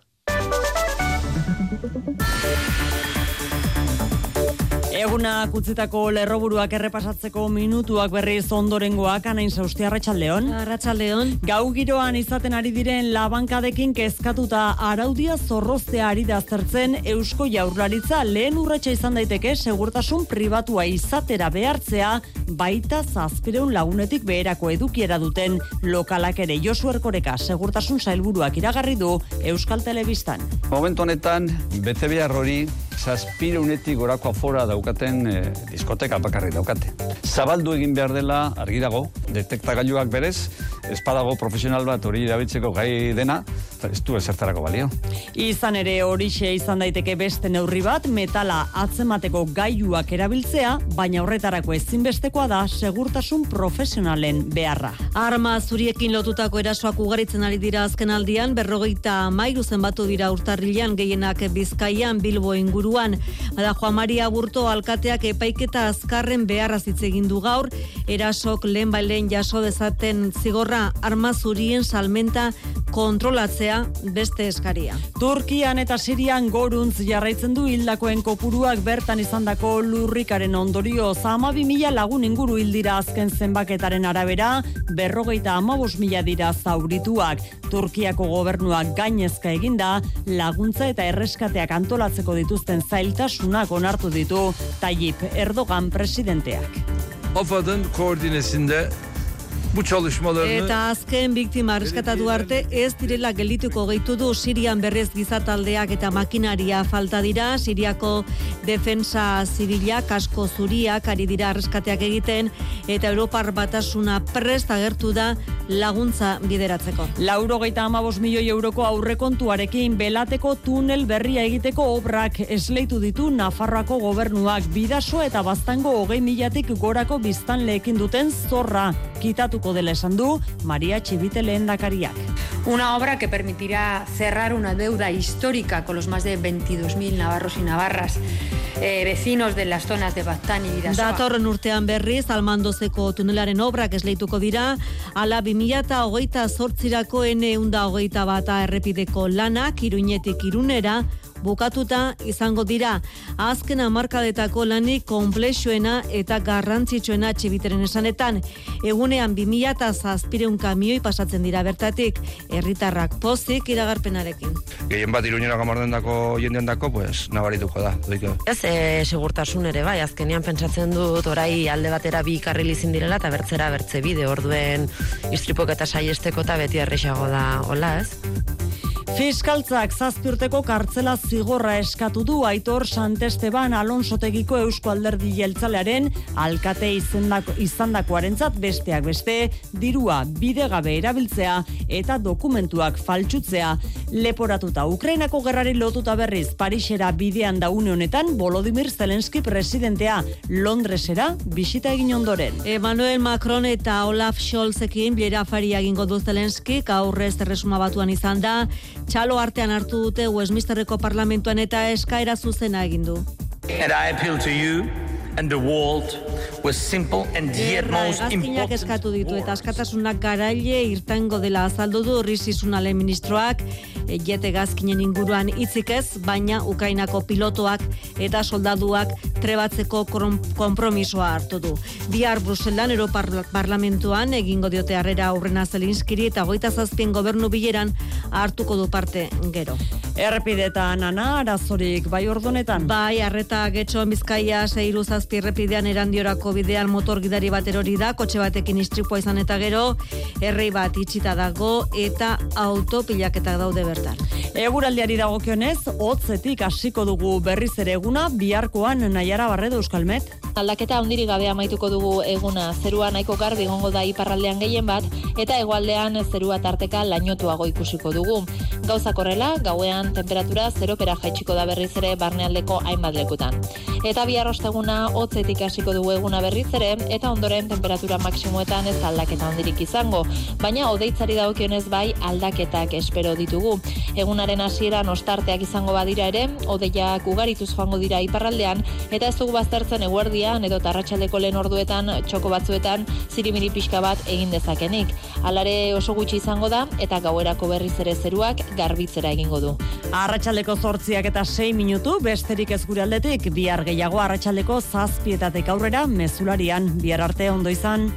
Eguna kutzitako lerroburuak errepasatzeko minutuak berriz ondorengoak anain zaustia Arratxaldeon. Arratxaldeon. Gau giroan izaten ari diren labankadekin kezkatuta araudia zorroztea ari da aztertzen Eusko Jaurlaritza lehen urratsa izan daiteke segurtasun pribatua izatera behartzea baita zazpireun lagunetik beherako edukiera duten lokalak ere Josu Erkoreka segurtasun zailburuak iragarri du Euskal Telebistan. Momentu honetan, bete behar hori zazpireunetik gorako afora daukaten e, diskoteka bakarri daukate. Zabaldu egin behar dela argi dago, detektagailuak berez, espadago profesional bat hori irabitzeko gai dena, ez du ezertarako balio. Izan ere horixe izan daiteke beste neurri bat, metala atzemateko gailuak erabiltzea, baina horretarako ezinbestekoa da segurtasun profesionalen beharra. Arma zuriekin lotutako erasoak ugaritzen ari dira azken aldian, berrogeita mairu zenbatu dira urtarrilan gehienak bizkaian bilbo inguruan. Ada Juan Maria Burto alkateak epaiketa azkarren beharra hitz egin du gaur, erasok lehen bailen jaso dezaten zigorra arma zurien salmenta kontrolatzea beste eskaria. Turkian eta Sirian goruntz jarraitzen du hildakoen kopuruak bertan izandako lurrikaren ondorio zamabi mila lagun inguru hildira azken zenbaketaren arabera, berrogeita amabos mila dira zaurituak. Turkiako gobernuak gainezka eginda, laguntza eta erreskateak antolatzeko dituzten zailtasunak onartu ditu Tayyip Erdogan presidenteak. AFAD'ın koordinesinde bu çalışmalarını... Eta azken biktima reskatatu arte ez direla geldituko gehitu du Sirian berrez gizataldeak eta makinaria falta dira. Siriako defensa zirila, kasko zuriak ari dira reskateak egiten eta Europar batasuna prest agertu da laguntza bideratzeko. Lauro geita amabos milioi euroko aurrekontuarekin belateko tunel berria egiteko obrak esleitu ditu Nafarroako gobernuak bidaso eta baztango hogei milatik gorako biztanleekin duten zorra kitatuko dela esan du Maria Txibite lehendakariak. Una obra que permitirá cerrar una deuda histórica con los más de 22.000 navarros y navarras eh, vecinos de las zonas de Baztán y Bidasoa. Datorren urtean berriz, almandozeko tunelaren obrak esleituko dira, ala 2000 hogeita zortzirako ene unda hogeita bata errepideko lanak, iruñetik irunera, bukatuta izango dira. Azken amarkadetako lanik komplexuena eta garrantzitsuena txibiteren esanetan. Egunean 2000 eta zazpireun kamioi pasatzen dira bertatik. Herritarrak pozik iragarpenarekin. Gehien bat iruñera gamarden dako jendean dako, pues, nabarituko da. Doike. Ez e, segurtasun ere, bai, azkenean pentsatzen dut orai alde batera bi karril izin direla eta bertzera bertze bide orduen istripok eta saiesteko eta beti errexago da, hola ez? Fiskaltzak zazpiurteko kartzela zigorra eskatu du Aitor Santesteban Alonsotegiko Eusko Alderdi Jeltzalearen alkate izendako, izandakoarentzat besteak beste dirua bidegabe erabiltzea eta dokumentuak faltsutzea. Leporatuta Ukrainako gerrari lotuta berriz Parisera bidean da une honetan Volodymyr Zelensky presidentea. Londresera bisita egin ondoren. Emmanuel Macron eta Olaf Scholzekin bilera faria egingo du Zelensky. Aurrez erresuma batuan izan da txalo artean hartu dute Westminsterreko parlamentuan eta eskaera zuzena egin du. And I appeal to you and the world was simple and yet most important. eskatu ditu eta askatasunak garaile irtango dela azaldu du Rizizunalen ministroak e, jete gazkinen inguruan hitzik ez, baina Ukrainako pilotoak eta soldaduak trebatzeko konpromisoa hartu du. Bihar Bruselan Europar Parlamentuan egingo diote harrera aurrena Zelinskiri eta goita zazpien gobernu bileran hartuko du parte gero. Errepidetan ana arazorik bai ordonetan. Bai, arreta getxo bizkaia seiru zazpi errepidean erandiorako bidean motor gidari bat erori da, kotxe batekin istripua izan eta gero, errei bat itxita dago eta autopilaketak daude bertan. Eguraldiari dagokionez, hotzetik hasiko dugu berriz ere eguna, biharkoan naiara barredo euskalmet. Aldaketa handiri gabe amaituko dugu eguna, zerua nahiko garbi gongo da iparraldean gehien bat, eta hegoaldean zerua tarteka lainotuago ikusiko dugu. Gauza korrela, gauean temperatura zeropera jaitsiko da berriz ere barnealdeko hainbat lekutan. Eta bihar osteguna hotzetik hasiko dugu eguna berriz ere, eta ondoren temperatura maksimuetan ez aldaketa handirik izango, baina odeitzari dagokionez bai aldaketak espero ditugu. Egunaren hasieran ostarteak izango badira ere, odeiak ugarituz joango dira iparraldean, eta ez dugu baztertzen eguerdian edo tarratxaldeko lehen orduetan txoko batzuetan zirimiri pixka bat egin dezakenik. Alare oso gutxi izango da, eta gauerako berriz ere zeruak garbitzera egingo du. Arratxaldeko zortziak eta 6 minutu, besterik ez gure aldetik, bihar gehiago arratsaldeko zazpietatek aurrera mezularian, bihar arte ondo izan.